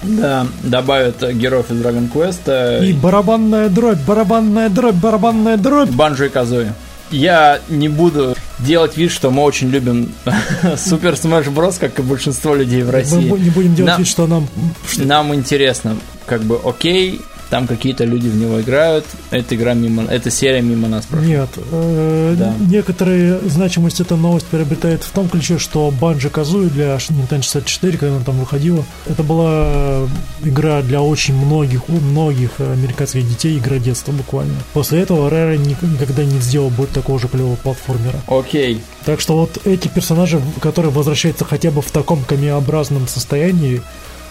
Да, добавят героев из Dragon Quest И барабанная дробь, барабанная дробь, барабанная дробь. Банджо и Казуи. Я не буду делать вид, что мы очень любим (laughs) Супер Smash Bros, как и большинство людей в Мы России. бу- не будем делать На- вид, что нам... что- Нам интересно, как бы, окей, там какие-то люди в него играют, эта игра мимо, эта серия мимо нас прошла. Нет, э, Да. некоторые значимость эта новость приобретает в том ключе, что Банджи Казуи для Nintendo 64, когда она там выходила, это была игра для очень многих, у многих американских детей, игра детства буквально. После этого Rare ник- никогда не сделал больше такого же клевого платформера. Окей. Так что вот эти персонажи, которые возвращаются хотя бы в таком камеобразном состоянии,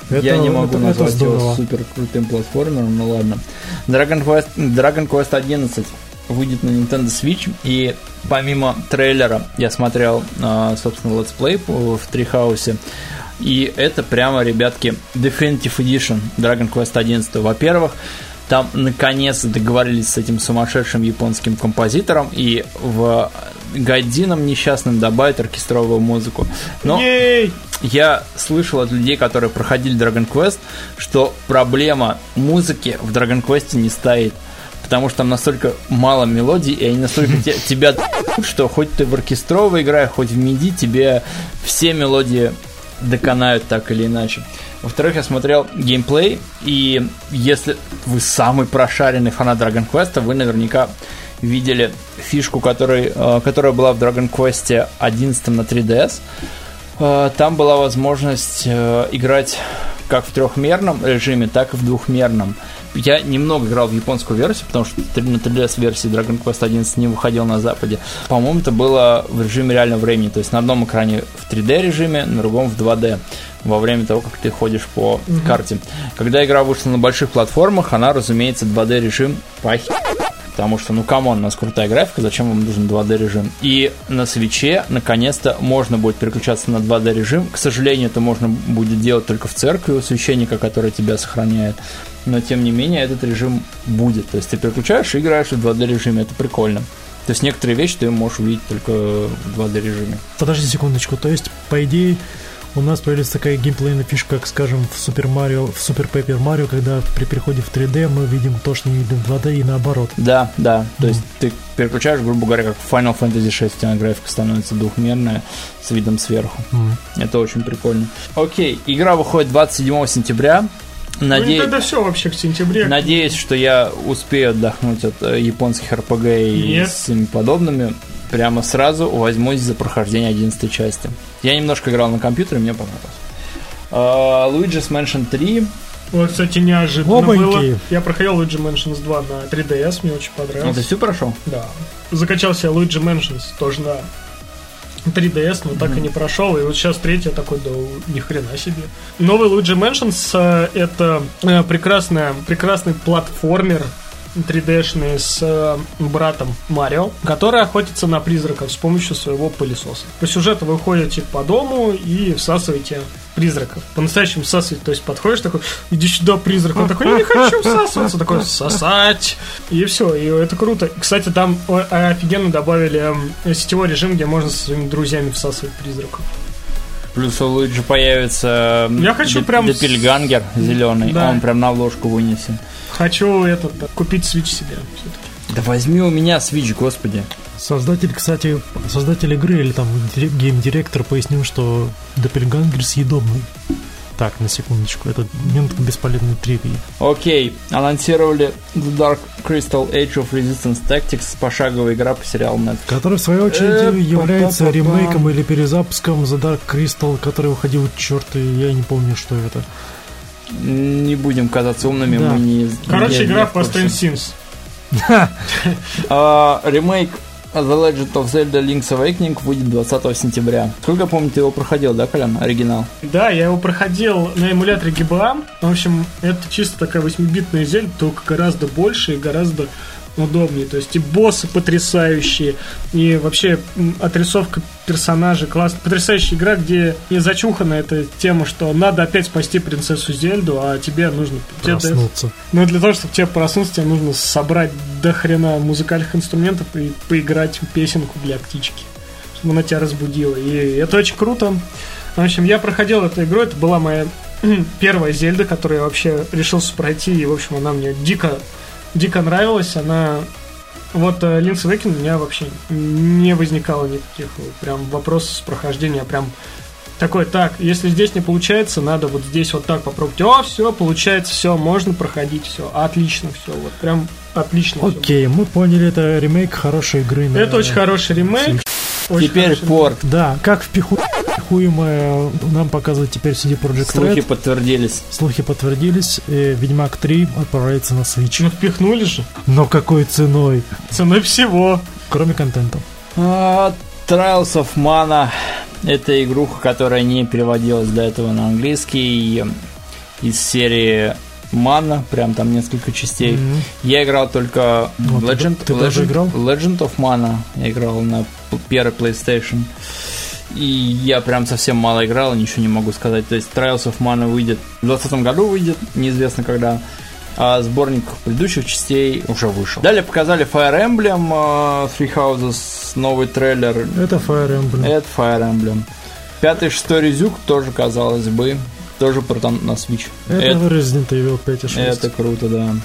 это, Я не могу это, это назвать его здорово. супер крутым платформером, ну ладно. Dragon Quest, Dragon Quest 11 выйдет на Nintendo Switch, и помимо трейлера я смотрел, а, собственно, летсплей в Treehouse, и это прямо, ребятки, Definitive Edition Dragon Quest 11. Во-первых, там наконец договорились с этим сумасшедшим японским композитором и в гайдином несчастным добавят оркестровую музыку. Но Ей! я слышал от людей, которые проходили Dragon Quest, что проблема музыки в Dragon Quest не стоит. Потому что там настолько мало мелодий, и они настолько те- (laughs) тебя что хоть ты в оркестровой играешь, хоть в миди, тебе все мелодии доконают так или иначе. Во-вторых, я смотрел геймплей, и если вы самый прошаренный фанат Dragon Quest, вы наверняка видели фишку, который, э, которая была в Dragon Quest 11 на 3DS. Э, Там была возможность э, играть как в трехмерном режиме, так и в двухмерном. Я немного играл в японскую версию, потому что на 3DS версии Dragon Quest 11 не выходил на Западе. По-моему, это было в режиме реального времени. То есть на одном экране в 3D режиме, на другом в 2D во время того, как ты ходишь по карте. Когда игра вышла на больших платформах, она, разумеется, 2D режим похерила. Потому что, ну, come on, у нас крутая графика, зачем вам нужен 2D режим? И на Switch, наконец-то, можно будет переключаться на 2D режим. К сожалению, это можно будет делать только в церкви у священника, который тебя сохраняет. Но, тем не менее, этот режим будет. То есть ты переключаешь и играешь в 2D режиме. Это прикольно. То есть некоторые вещи ты можешь увидеть только в 2D режиме. Подожди секундочку, то есть, по идее, у нас появилась такая геймплейная фишка, как, скажем, в Супер Марио, в Супер Пеппер Марио, когда при переходе в 3D мы видим то, что не видим в 2D и наоборот. Да, да. То есть ты переключаешь, грубо говоря, как в Final Fantasy 6, у тебя графика становится двухмерная с видом сверху. Мгм. Это очень прикольно. Окей, игра выходит 27 сентября. Ну, Надеюсь, тогда все вообще к сентябре. Надеюсь, что я успею отдохнуть от э, японских РПГ и Нет. с им подобными. Прямо сразу возьмусь за прохождение 11 части. Я немножко играл на компьютере, мне понравилось. А, Luigi's Mansion 3. Вот, кстати, неожиданно Опаньки. было. Я проходил Luigi Mansions 2 на 3DS, мне очень Ну, понравилось. ты все прошел? Да. Закачал себе Luigi Mansions тоже на 3DS, но так и не прошел. И вот сейчас третий я такой, да ни хрена себе. Новый Luigi Mansions э, это э, прекрасная, прекрасный платформер 3D-шный с э, братом Марио, который охотится на призраков с помощью своего пылесоса. По сюжету вы ходите по дому и всасываете призраков. По-настоящему всасывать, то есть подходишь такой, иди сюда, призрак. Он такой, я не хочу всасываться. Такой, сосать. И все, и это круто. Кстати, там о, офигенно добавили эм, сетевой режим, где можно со своими друзьями всасывать призраков. Плюс у Луиджи появится Я хочу прям Депельгангер зеленый, Да. он прям на обложку вынесен. Хочу этот, да, купить Switch себе все-таки. Да возьми у меня Switch, господи. Создатель, кстати, создатель игры или там дире- гейм-директор пояснил, что Доппельгангер съедобный. Так, на секундочку, это минутка бесполезной тривии. Окей, анонсировали The Dark Crystal Age of Resistance Tactics, пошаговая игра по сериалу Netflix. Который, в свою очередь, Э, является па-па-па-па. ремейком или перезапуском The Dark Crystal, который выходил, черт, и я не помню, что это. Не будем казаться умными, Да. мы не... Короче, не- игра не. Post Sims. Ремейк The Legend of Zelda Link's Awakening выйдет 20 сентября. Сколько помню, ты его проходил, да, Колян? Оригинал. Да, я его проходил на эмуляторе GBA. В общем, это чисто такая 8-битная зель, только гораздо больше и гораздо удобнее. То есть и боссы потрясающие, и вообще отрисовка персонажей классная. Потрясающая игра, где не зачухана эта тема, что надо опять спасти принцессу Зельду, а тебе нужно... тебе Проснуться. Но для того, чтобы тебе проснуться, тебе нужно собрать до хрена музыкальных инструментов и поиграть песенку для птички, чтобы она тебя разбудила. И это очень круто. В общем, я проходил эту игру, это была моя (clears throat) первая Зельда, которую я вообще решился пройти, и, в общем, она мне дико, дико нравилась. Она... Вот э, Link's Awakening у меня вообще не возникало никаких прям вопросов с прохождением, прям такой, так, если здесь не получается, надо вот здесь вот так попробовать. О, все, получается, все, можно проходить, все, отлично, все, вот прям отлично. Окей, мы поняли, это ремейк хорошей игры. на- Это очень хороший ремейк. очень Теперь хороший порт. Да, как впиху- впихуемое нам показывает теперь CD Projekt Слухи Red. подтвердились. Слухи подтвердились, и Ведьмак 3 отправляется на Switch. Ну, впихнули же. Но какой ценой? Ценой всего. Кроме контента. А, Trials of Mana это игруха, которая не переводилась до этого на английский из серии Mana, прям там несколько частей. Мгм. Я играл только Ну, ты- Legend, ты тоже Legend, играл? Legend of Mana. Я играл на первый PlayStation. И я прям совсем мало играл, ничего не могу сказать. То есть Trials of Mana выйдет в 2020 году выйдет, неизвестно когда. А сборник предыдущих частей уже вышел. Далее показали Fire Emblem э, Three Houses, новый трейлер. Это Fire Emblem. Это Fire Emblem. Пятый, шестой резюк тоже, казалось бы, тоже про там на Switch. Это, это, Resident Evil 5 и 6. это круто, да.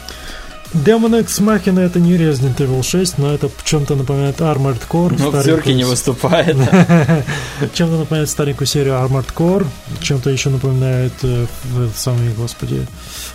Demon X Machina это не Resident Evil 6, но это чем-то напоминает Armored Core. Но в старенькую не выступает. (laughs) Чем-то напоминает старенькую серию Armored Core, чем-то еще напоминает э, самый, господи,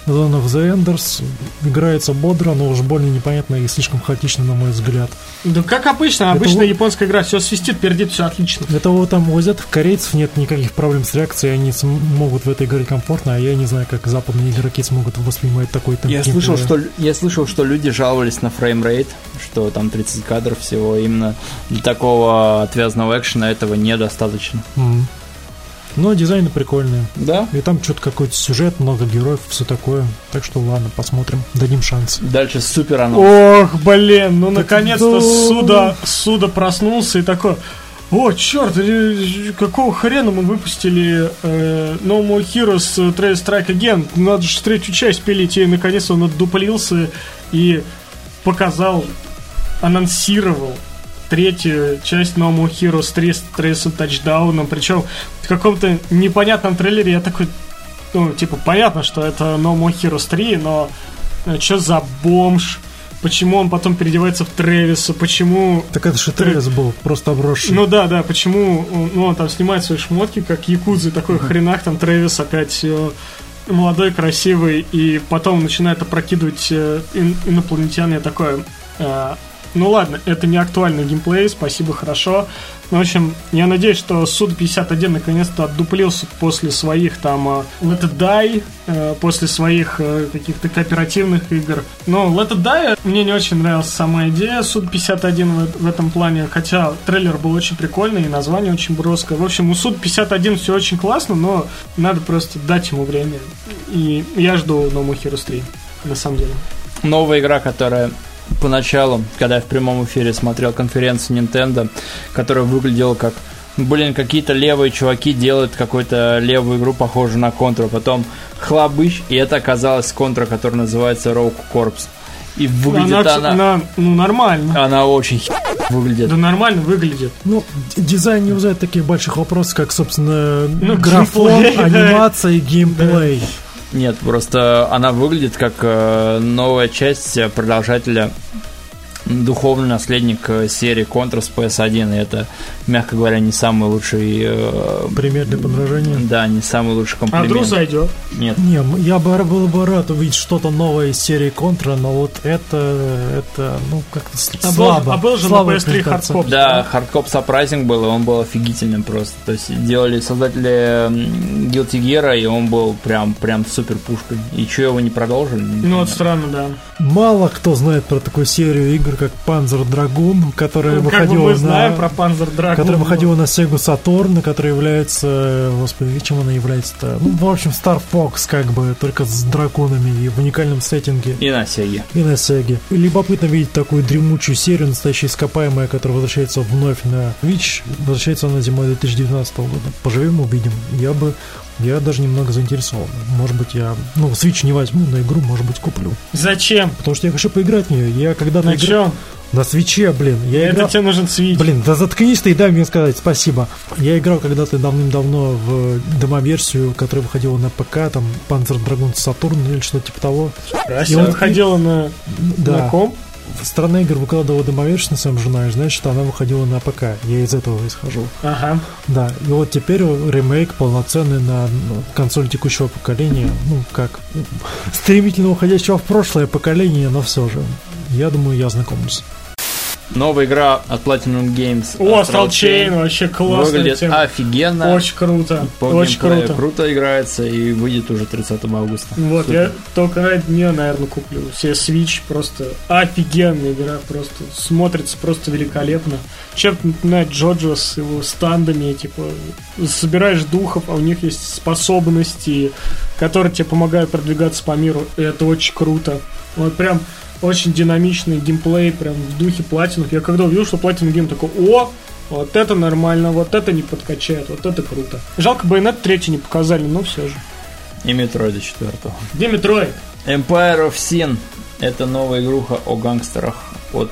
Zone of the Enders. Играется бодро, но уж больно непонятно и слишком хаотично, на мой взгляд. Да как обычно, Это обычная вот- японская игра, все свистит, пердит, все отлично. Это вот там у азиатов, корейцев нет никаких проблем с реакцией, они могут в этой игре комфортно, а я не знаю, как западные игроки смогут воспринимать такой там Я слышал, что я слышал, что люди жаловались на фреймрейт, что там 30 кадров всего. Именно для такого отвязного экшена этого недостаточно. М. Но дизайны прикольные. Да. И там что-то какой-то сюжет, много героев, все такое. Так что ладно, посмотрим, дадим шанс. Дальше супер анонс. Ох, блин, ну наконец-то да. Суда, Суда проснулся и такой... О, черт, э, какого хрена мы выпустили э, No More Heroes э, Trace Strike Again? Надо же третью часть пилить, и наконец он отдуплился и показал, анонсировал третью часть No More Heroes 3 с Trace тачдауном, причем в каком-то непонятном трейлере я такой, ну, типа, понятно, что это No More Heroes 3, но что за бомж? Почему он потом переодевается в Трэвиса? Почему... Так это же Тревис был, просто обросший. Ну да, да, почему он- ну, он там снимает свои шмотки, как якудзы, такой хренах, там Трэвис опять все молодой, красивый, и потом начинает опрокидывать э, ин- инопланетян, я такое... ну ладно, это не актуальный геймплей, спасибо, хорошо. Ну, в общем, я надеюсь, что Суд-51 наконец-то отдуплился после своих там э, Let It Die, э, после своих э, каких-то кооперативных игр. Но Let It Die мне не очень нравилась сама идея Суд-51 в, в этом плане, хотя трейлер был очень прикольный и название очень броское. В общем, у Суд-51 все очень классно, но надо просто дать ему время. И я жду No More Heroes 3, на самом деле. Новая игра, которая поначалу, когда я в прямом эфире смотрел конференцию Nintendo, которая выглядела как Блин, какие-то левые чуваки делают какую-то левую игру, похожую на контру, потом хлобыч, и это оказалась контра, которая называется Rogue Corps. И выглядит она, она, она, ну, нормально. она очень выглядит. Да нормально выглядит. Ну, дизайн не вызывает таких больших вопросов, как, собственно, Ну, графон, геймплей, да. анимация и геймплей. Нет, просто она выглядит как э, новая часть э, продолжателя духовный наследник э, серии Contra с PS1, и это, мягко говоря, не самый лучший... э, Пример для подражания. да, не самый лучший А вдруг комплимент. зайдет? Нет. Не, я бы был бы рад увидеть что-то новое из серии Контра, но вот это, это, ну, как-то А был- слабо. а был же на слабая PS3 презентация. Hardcore. Да, Hardcop Surprising был, и он был офигительным просто. То есть делали создатели Guilty Gear, и он был прям, прям супер пушкой. И что его не продолжили? Ну, вот странно, да. Мало кто знает про такую серию игр, как Panzer Dragoon, которая Ну, как выходила мы на... знаем про Panzer Dragoon. Которая выходила на Sega Saturn, которая является, господи, чем она является-то? Ну, в общем, Star Fox, как бы, только с драконами и в уникальном сеттинге. И на Сеге. И на Сеге. И любопытно видеть такую дремучую серию, настоящая ископаемая, которая возвращается вновь на Twitch. Возвращается она зимой 2019 года. Поживем, увидим. Я бы... Я даже немного заинтересован. Может быть, я... Ну, Switch не возьму, но игру, может быть, куплю. Зачем? Потому что я хочу поиграть в нее. Я когда-то На чем? На свече, блин. Я Это играл... тебе нужен Switch. Блин, да заткнись ты и дай мне сказать спасибо. Я играл когда-то давным-давно в демоверсию, которая выходила на ПК, там Panzer Dragoon Saturn или что-то типа того. Россия И вот- выходила на, Да. на комп. Страна игр выкладывала демоверсию на своем журнале, значит, она выходила на ПК. Я из этого исхожу. Ага. Да, и вот теперь ремейк полноценный на ну, консоль текущего поколения, ну, как стремительно уходящего в прошлое поколение, но все же. Я думаю, я знакомлюсь. Новая игра от Platinum Games. О, Astral Chain, вообще классная Выглядит тема. офигенно. Очень круто. По Очень круто. круто играется и выйдет уже 30 августа. Вот, Супер. я только ради нее, наверное, куплю. Себе Switch просто офигенная игра, просто смотрится просто великолепно. Чем-то напоминает Джоджо с его стандами, типа, собираешь духов, а у них есть способности, которые тебе помогают продвигаться по миру, и это очень круто. Вот прям очень динамичный геймплей, прям в духе Platinum. Я когда увидел, что Platinum Games такой, о, вот это нормально, вот это не подкачает, вот это круто. Жалко, Байонет третий не показали, но все же. И Метроида 4. Где Metroid? Empire of Sin. Это новая игруха о гангстерах от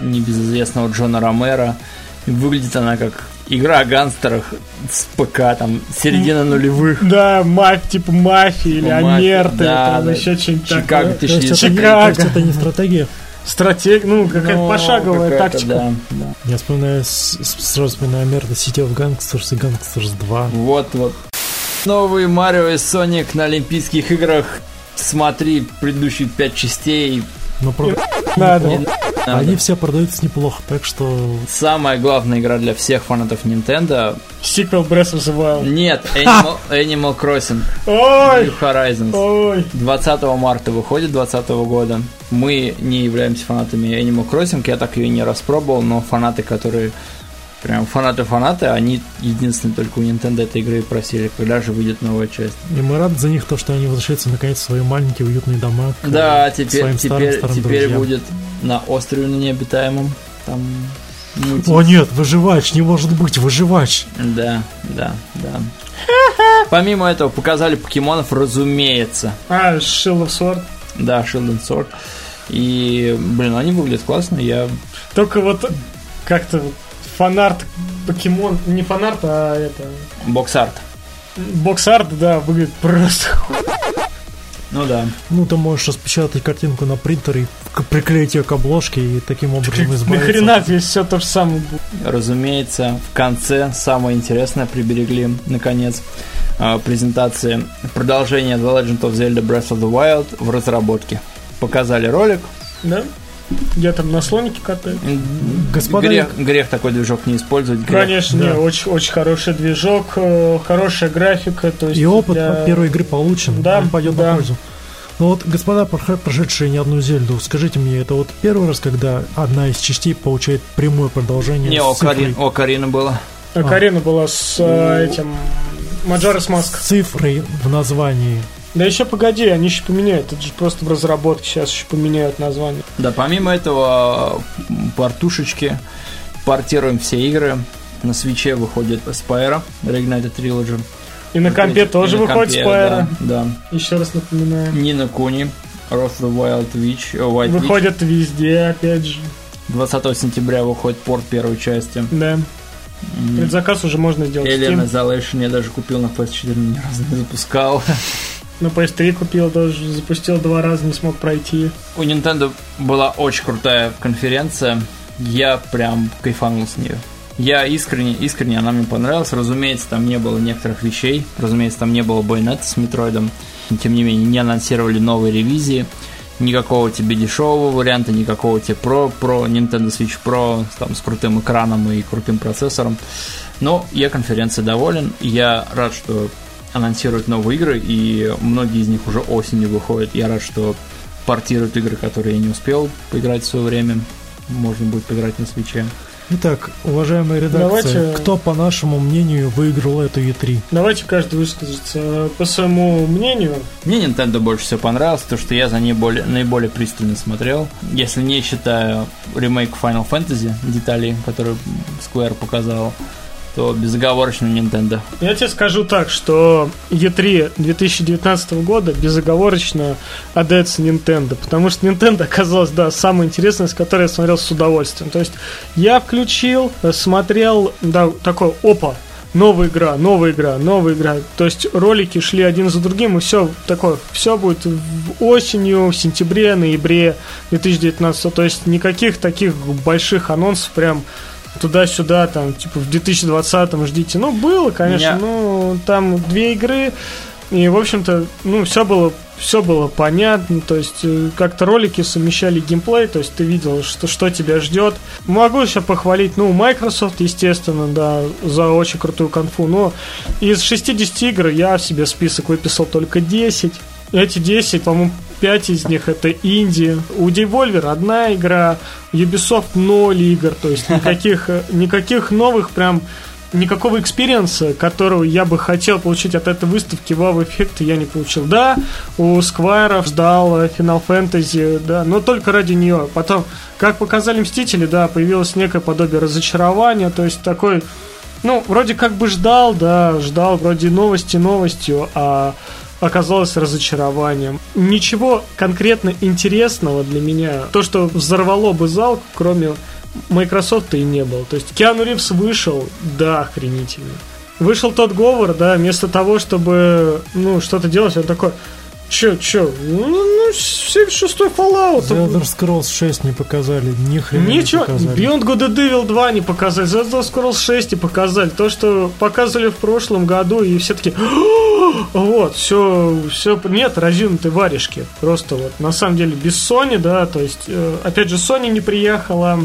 небезызвестного Джона Ромеро. Выглядит она как игра о гангстерах с ПК, там, середина нулевых. Да, маф, типа мафии или Мафия, Омерты, да, там да. еще что-нибудь Чикаго такое. Есть, это, Чикаго. это не стратегия. Стратег, ну, какая-то Ну, пошаговая какая-то, тактика. Да, да. Я вспоминаю, с- сразу вспоминаю Америка City of Gangsters и Gangsters 2. Вот, вот. Новый Марио и Соник на Олимпийских играх. Смотри предыдущие пять частей. Но правда, Надо. Не надо. они все продаются неплохо, так что Самая главная игра для всех фанатов Nintendo. Сиквел Breath of the Wild. Нет, Animal, Animal Crossing Ой, New Horizons. ой. 20 марта выходит 2020 года. Мы не являемся фанатами Animal Crossing, я так ее не распробовал, но фанаты, которые прям фанаты-фанаты, они единственные только у Nintendo этой игры просили, когда же выйдет новая часть. и мы рады за них, то, что они возвращаются наконец в свои маленькие уютные дома. к, Да, э, теперь, своим теперь, старым-старым теперь друзьям. будет на острове на необитаемом. Там мультик. О нет, выживач, не может быть, выживач. Да, да, да. Помимо этого показали покемонов, разумеется. А, Shield of Sword. Да, Shield and Sword. И, блин, они выглядят классно. Я Только вот как-то вот фанарт покемон, не фанарт, а это... box art. Box art, да, выглядит просто... Ну да. Ну, ты можешь распечатать картинку на принтере, приклеить ее к обложке и таким образом избавиться. Нахрена здесь все то же самое будет? Разумеется, в конце самое интересное приберегли, наконец, э, презентации продолжение The Legend of Zelda Breath of the Wild в разработке. Показали ролик. Да? Я там на слонике катаю. Господа- Грех, грех такой движок не использовать. Грех. Конечно, Да. не, очень, очень хороший движок, э, хорошая графика. То есть И опыт для- от первой игры получен, Да, он пойдет да. на пользу. Ну вот, господа, прошедшие не одну Зельду, скажите мне, это вот первый раз, когда одна из частей получает прямое продолжение Не, с у цифрой, Карин- у Карины было. Карина была с э, этим Маджорас с Маск. цифрой в названии? Да еще погоди, они еще поменяют. Это же просто в разработке сейчас еще поменяют название. Да, помимо этого, портушечки, портируем все игры. На свече выходит Spyro, Reignited Trilogy. И на компе тоже на выходит компе, Spyro. Да, Еще раз напоминаю. да. Нина Куни, Wrath the Wild Witch, э, White Witch. Выходят везде, опять же. 20 сентября выходит порт первой части. Да. Предзаказ уже можно сделать. Alien. Isolation я даже купил на PS4, ни разу не запускал. (laughs) На PS3 купил тоже, запустил два раза, не смог пройти. У Nintendo была очень крутая конференция. Я прям кайфанул с нее. Я искренне, искренне она мне понравилась. Разумеется, там не было некоторых вещей. Разумеется, там не было байонета с Метроидом. Тем не менее, не анонсировали новые ревизии. Никакого тебе дешевого варианта, никакого тебе Pro, Pro, Nintendo Switch Pro там, с крутым экраном и крутым процессором. Но я конференцией доволен. Я рад, что анонсируют новые игры, и многие из них уже осенью выходят. Я рад, что портируют игры, которые я не успел поиграть в свое время. Можно будет поиграть на свече. Итак, уважаемая редакция, Давайте- кто, по нашему мнению, выиграл эту E3? Давайте каждый высказаться по своему мнению. Мне Nintendo больше всего понравилось, то что я за ней более, наиболее пристально смотрел. Если не считаю ремейк Final Fantasy, деталей, которые Square показал, то безоговорочно Nintendo. Я тебе скажу так, что E3 2019 года безоговорочно отдается Nintendo, потому что Nintendo оказалась, да, самой интересной, с которой я смотрел с удовольствием. То есть я включил, смотрел, да, такой, опа, новая игра, новая игра, новая игра. То есть ролики шли один за другим, и все такое, все будет в- осенью, в сентябре, ноябре 2019. То есть никаких таких больших анонсов прям туда-сюда, там, типа, в 2020 ждите. Ну, было, конечно, Меня- ну, там две игры, и, в общем-то, ну, все было, все было понятно, то есть, э, как-то ролики совмещали геймплей, то есть, ты видел, что, что тебя ждет. Могу еще похвалить, ну, Microsoft, естественно, да, за очень крутую конфу, но из 60 игр я себе список выписал только 10. Эти 10, по-моему, 5 из них это инди. У Devolver одна игра, Ubisoft 0 игр, то есть никаких, (laughs) никаких новых прям никакого экспириенса, которого я бы хотел получить от этой выставки вау-эффекта я не получил. Да, у Square ждал э, Final Fantasy, да, но только ради нее. Потом, как показали Мстители, да, появилось некое подобие разочарования, то есть такой ну, вроде как бы ждал, да, ждал вроде новости новостью, а оказалось разочарованием. Ничего конкретно интересного для меня, то, что взорвало бы зал, кроме Microsoft и не было. То есть Киану Ривз вышел, да, охренительно. Вышел тот говор, да, вместо того, чтобы, ну, что-то делать, он такой, чё, чё, ну, ну 76-й Fallout. The Elder Scrolls 6 не показали, ни хрена Ничего, не показали. Beyond Good and Evil 2 не показали, The Elder Scrolls 6 не показали. То, что показывали в прошлом году, и все таки вот, все, все, нет, разъюнутой варежки. Просто вот, на самом деле, без Sony, да, то есть, э, опять же, Sony не приехала,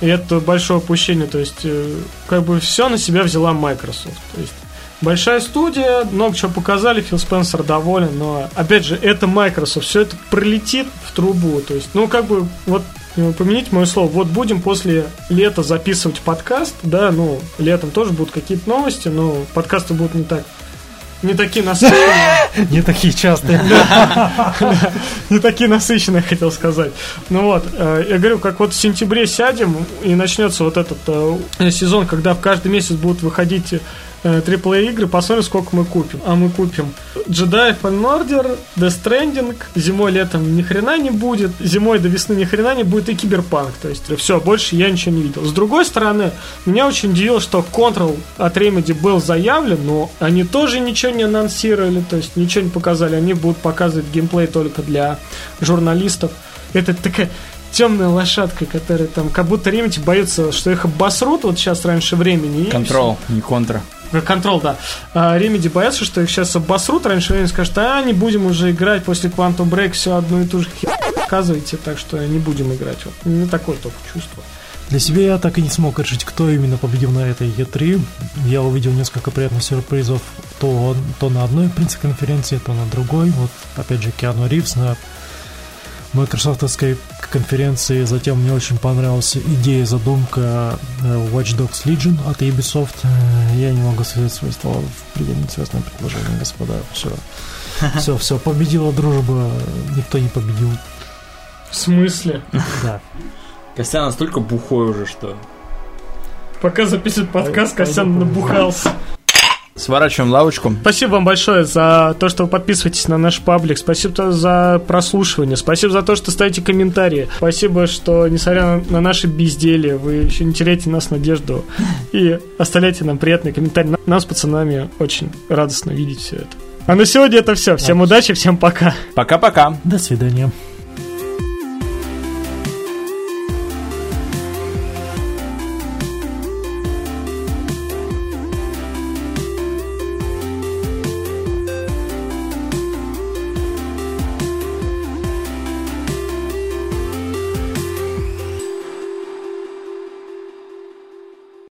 и это большое упущение, то есть, э, как бы все на себя взяла Microsoft. То есть, Большая студия, много чего показали, Фил Спенсер доволен, но, опять же, это Microsoft, все это пролетит в трубу, то есть, ну, как бы, вот, э, поменять мое слово, вот будем после лета записывать подкаст, да, ну, летом тоже будут какие-то новости, но подкасты будут не так, не такие насыщенные, (laughs) Не такие частые. (laughs) (laughs) не такие насыщенные, хотел сказать. Ну вот, э, я говорю, как вот в сентябре сядем, и начнется вот этот э, сезон, когда в каждый месяц будут выходить AAA игры, посмотрим, сколько мы купим. А мы купим Jedi Fallen Order, Death Stranding, зимой, летом ни хрена не будет, зимой до весны ни хрена не будет и Киберпанк. То есть все, больше я ничего не видел. С другой стороны, меня очень удивило, что Control от Remedy был заявлен, но они тоже ничего не анонсировали, то есть ничего не показали. Они будут показывать геймплей только для журналистов. Это такая темная лошадка, которая там, как будто Remedy боится, что их обосрут вот сейчас раньше времени. Контрол, не контра. Э, Контрол, да. А Remedy боятся, что их сейчас обосрут раньше времени, скажут, а не будем уже играть после Quantum Break, все одно и то же хер показываете, так что не будем играть. Вот. У меня такое только чувство. Для себя я так и не смог решить, кто именно победил на этой E3. Я увидел несколько приятных сюрпризов то, то на одной пресс-конференции, то на другой. Вот, опять же, Киану Ривз на майкрософтовской конференции. Затем мне очень понравилась идея, задумка э, Watch Dogs Legion от Ubisoft. Э, Я не могу сказать свои слова в предельно связанном предложении, господа. Все. (laughs) Все, все, победила дружба, никто не победил. В смысле? Да. Костян настолько бухой уже, что... Пока записывает подкаст, Костян набухался. Сворачиваем лавочку. Спасибо вам большое за то, что вы подписываетесь на наш паблик. Спасибо за прослушивание. Спасибо за то, что ставите комментарии. Спасибо, что, несмотря на, на наши безделие, вы еще не теряете нас надежду и оставляйте нам приятные комментарии. Нам- Нам с пацанами очень радостно видеть все это. А на сегодня это все. Всем удачи, всем пока. Пока-пока. До свидания.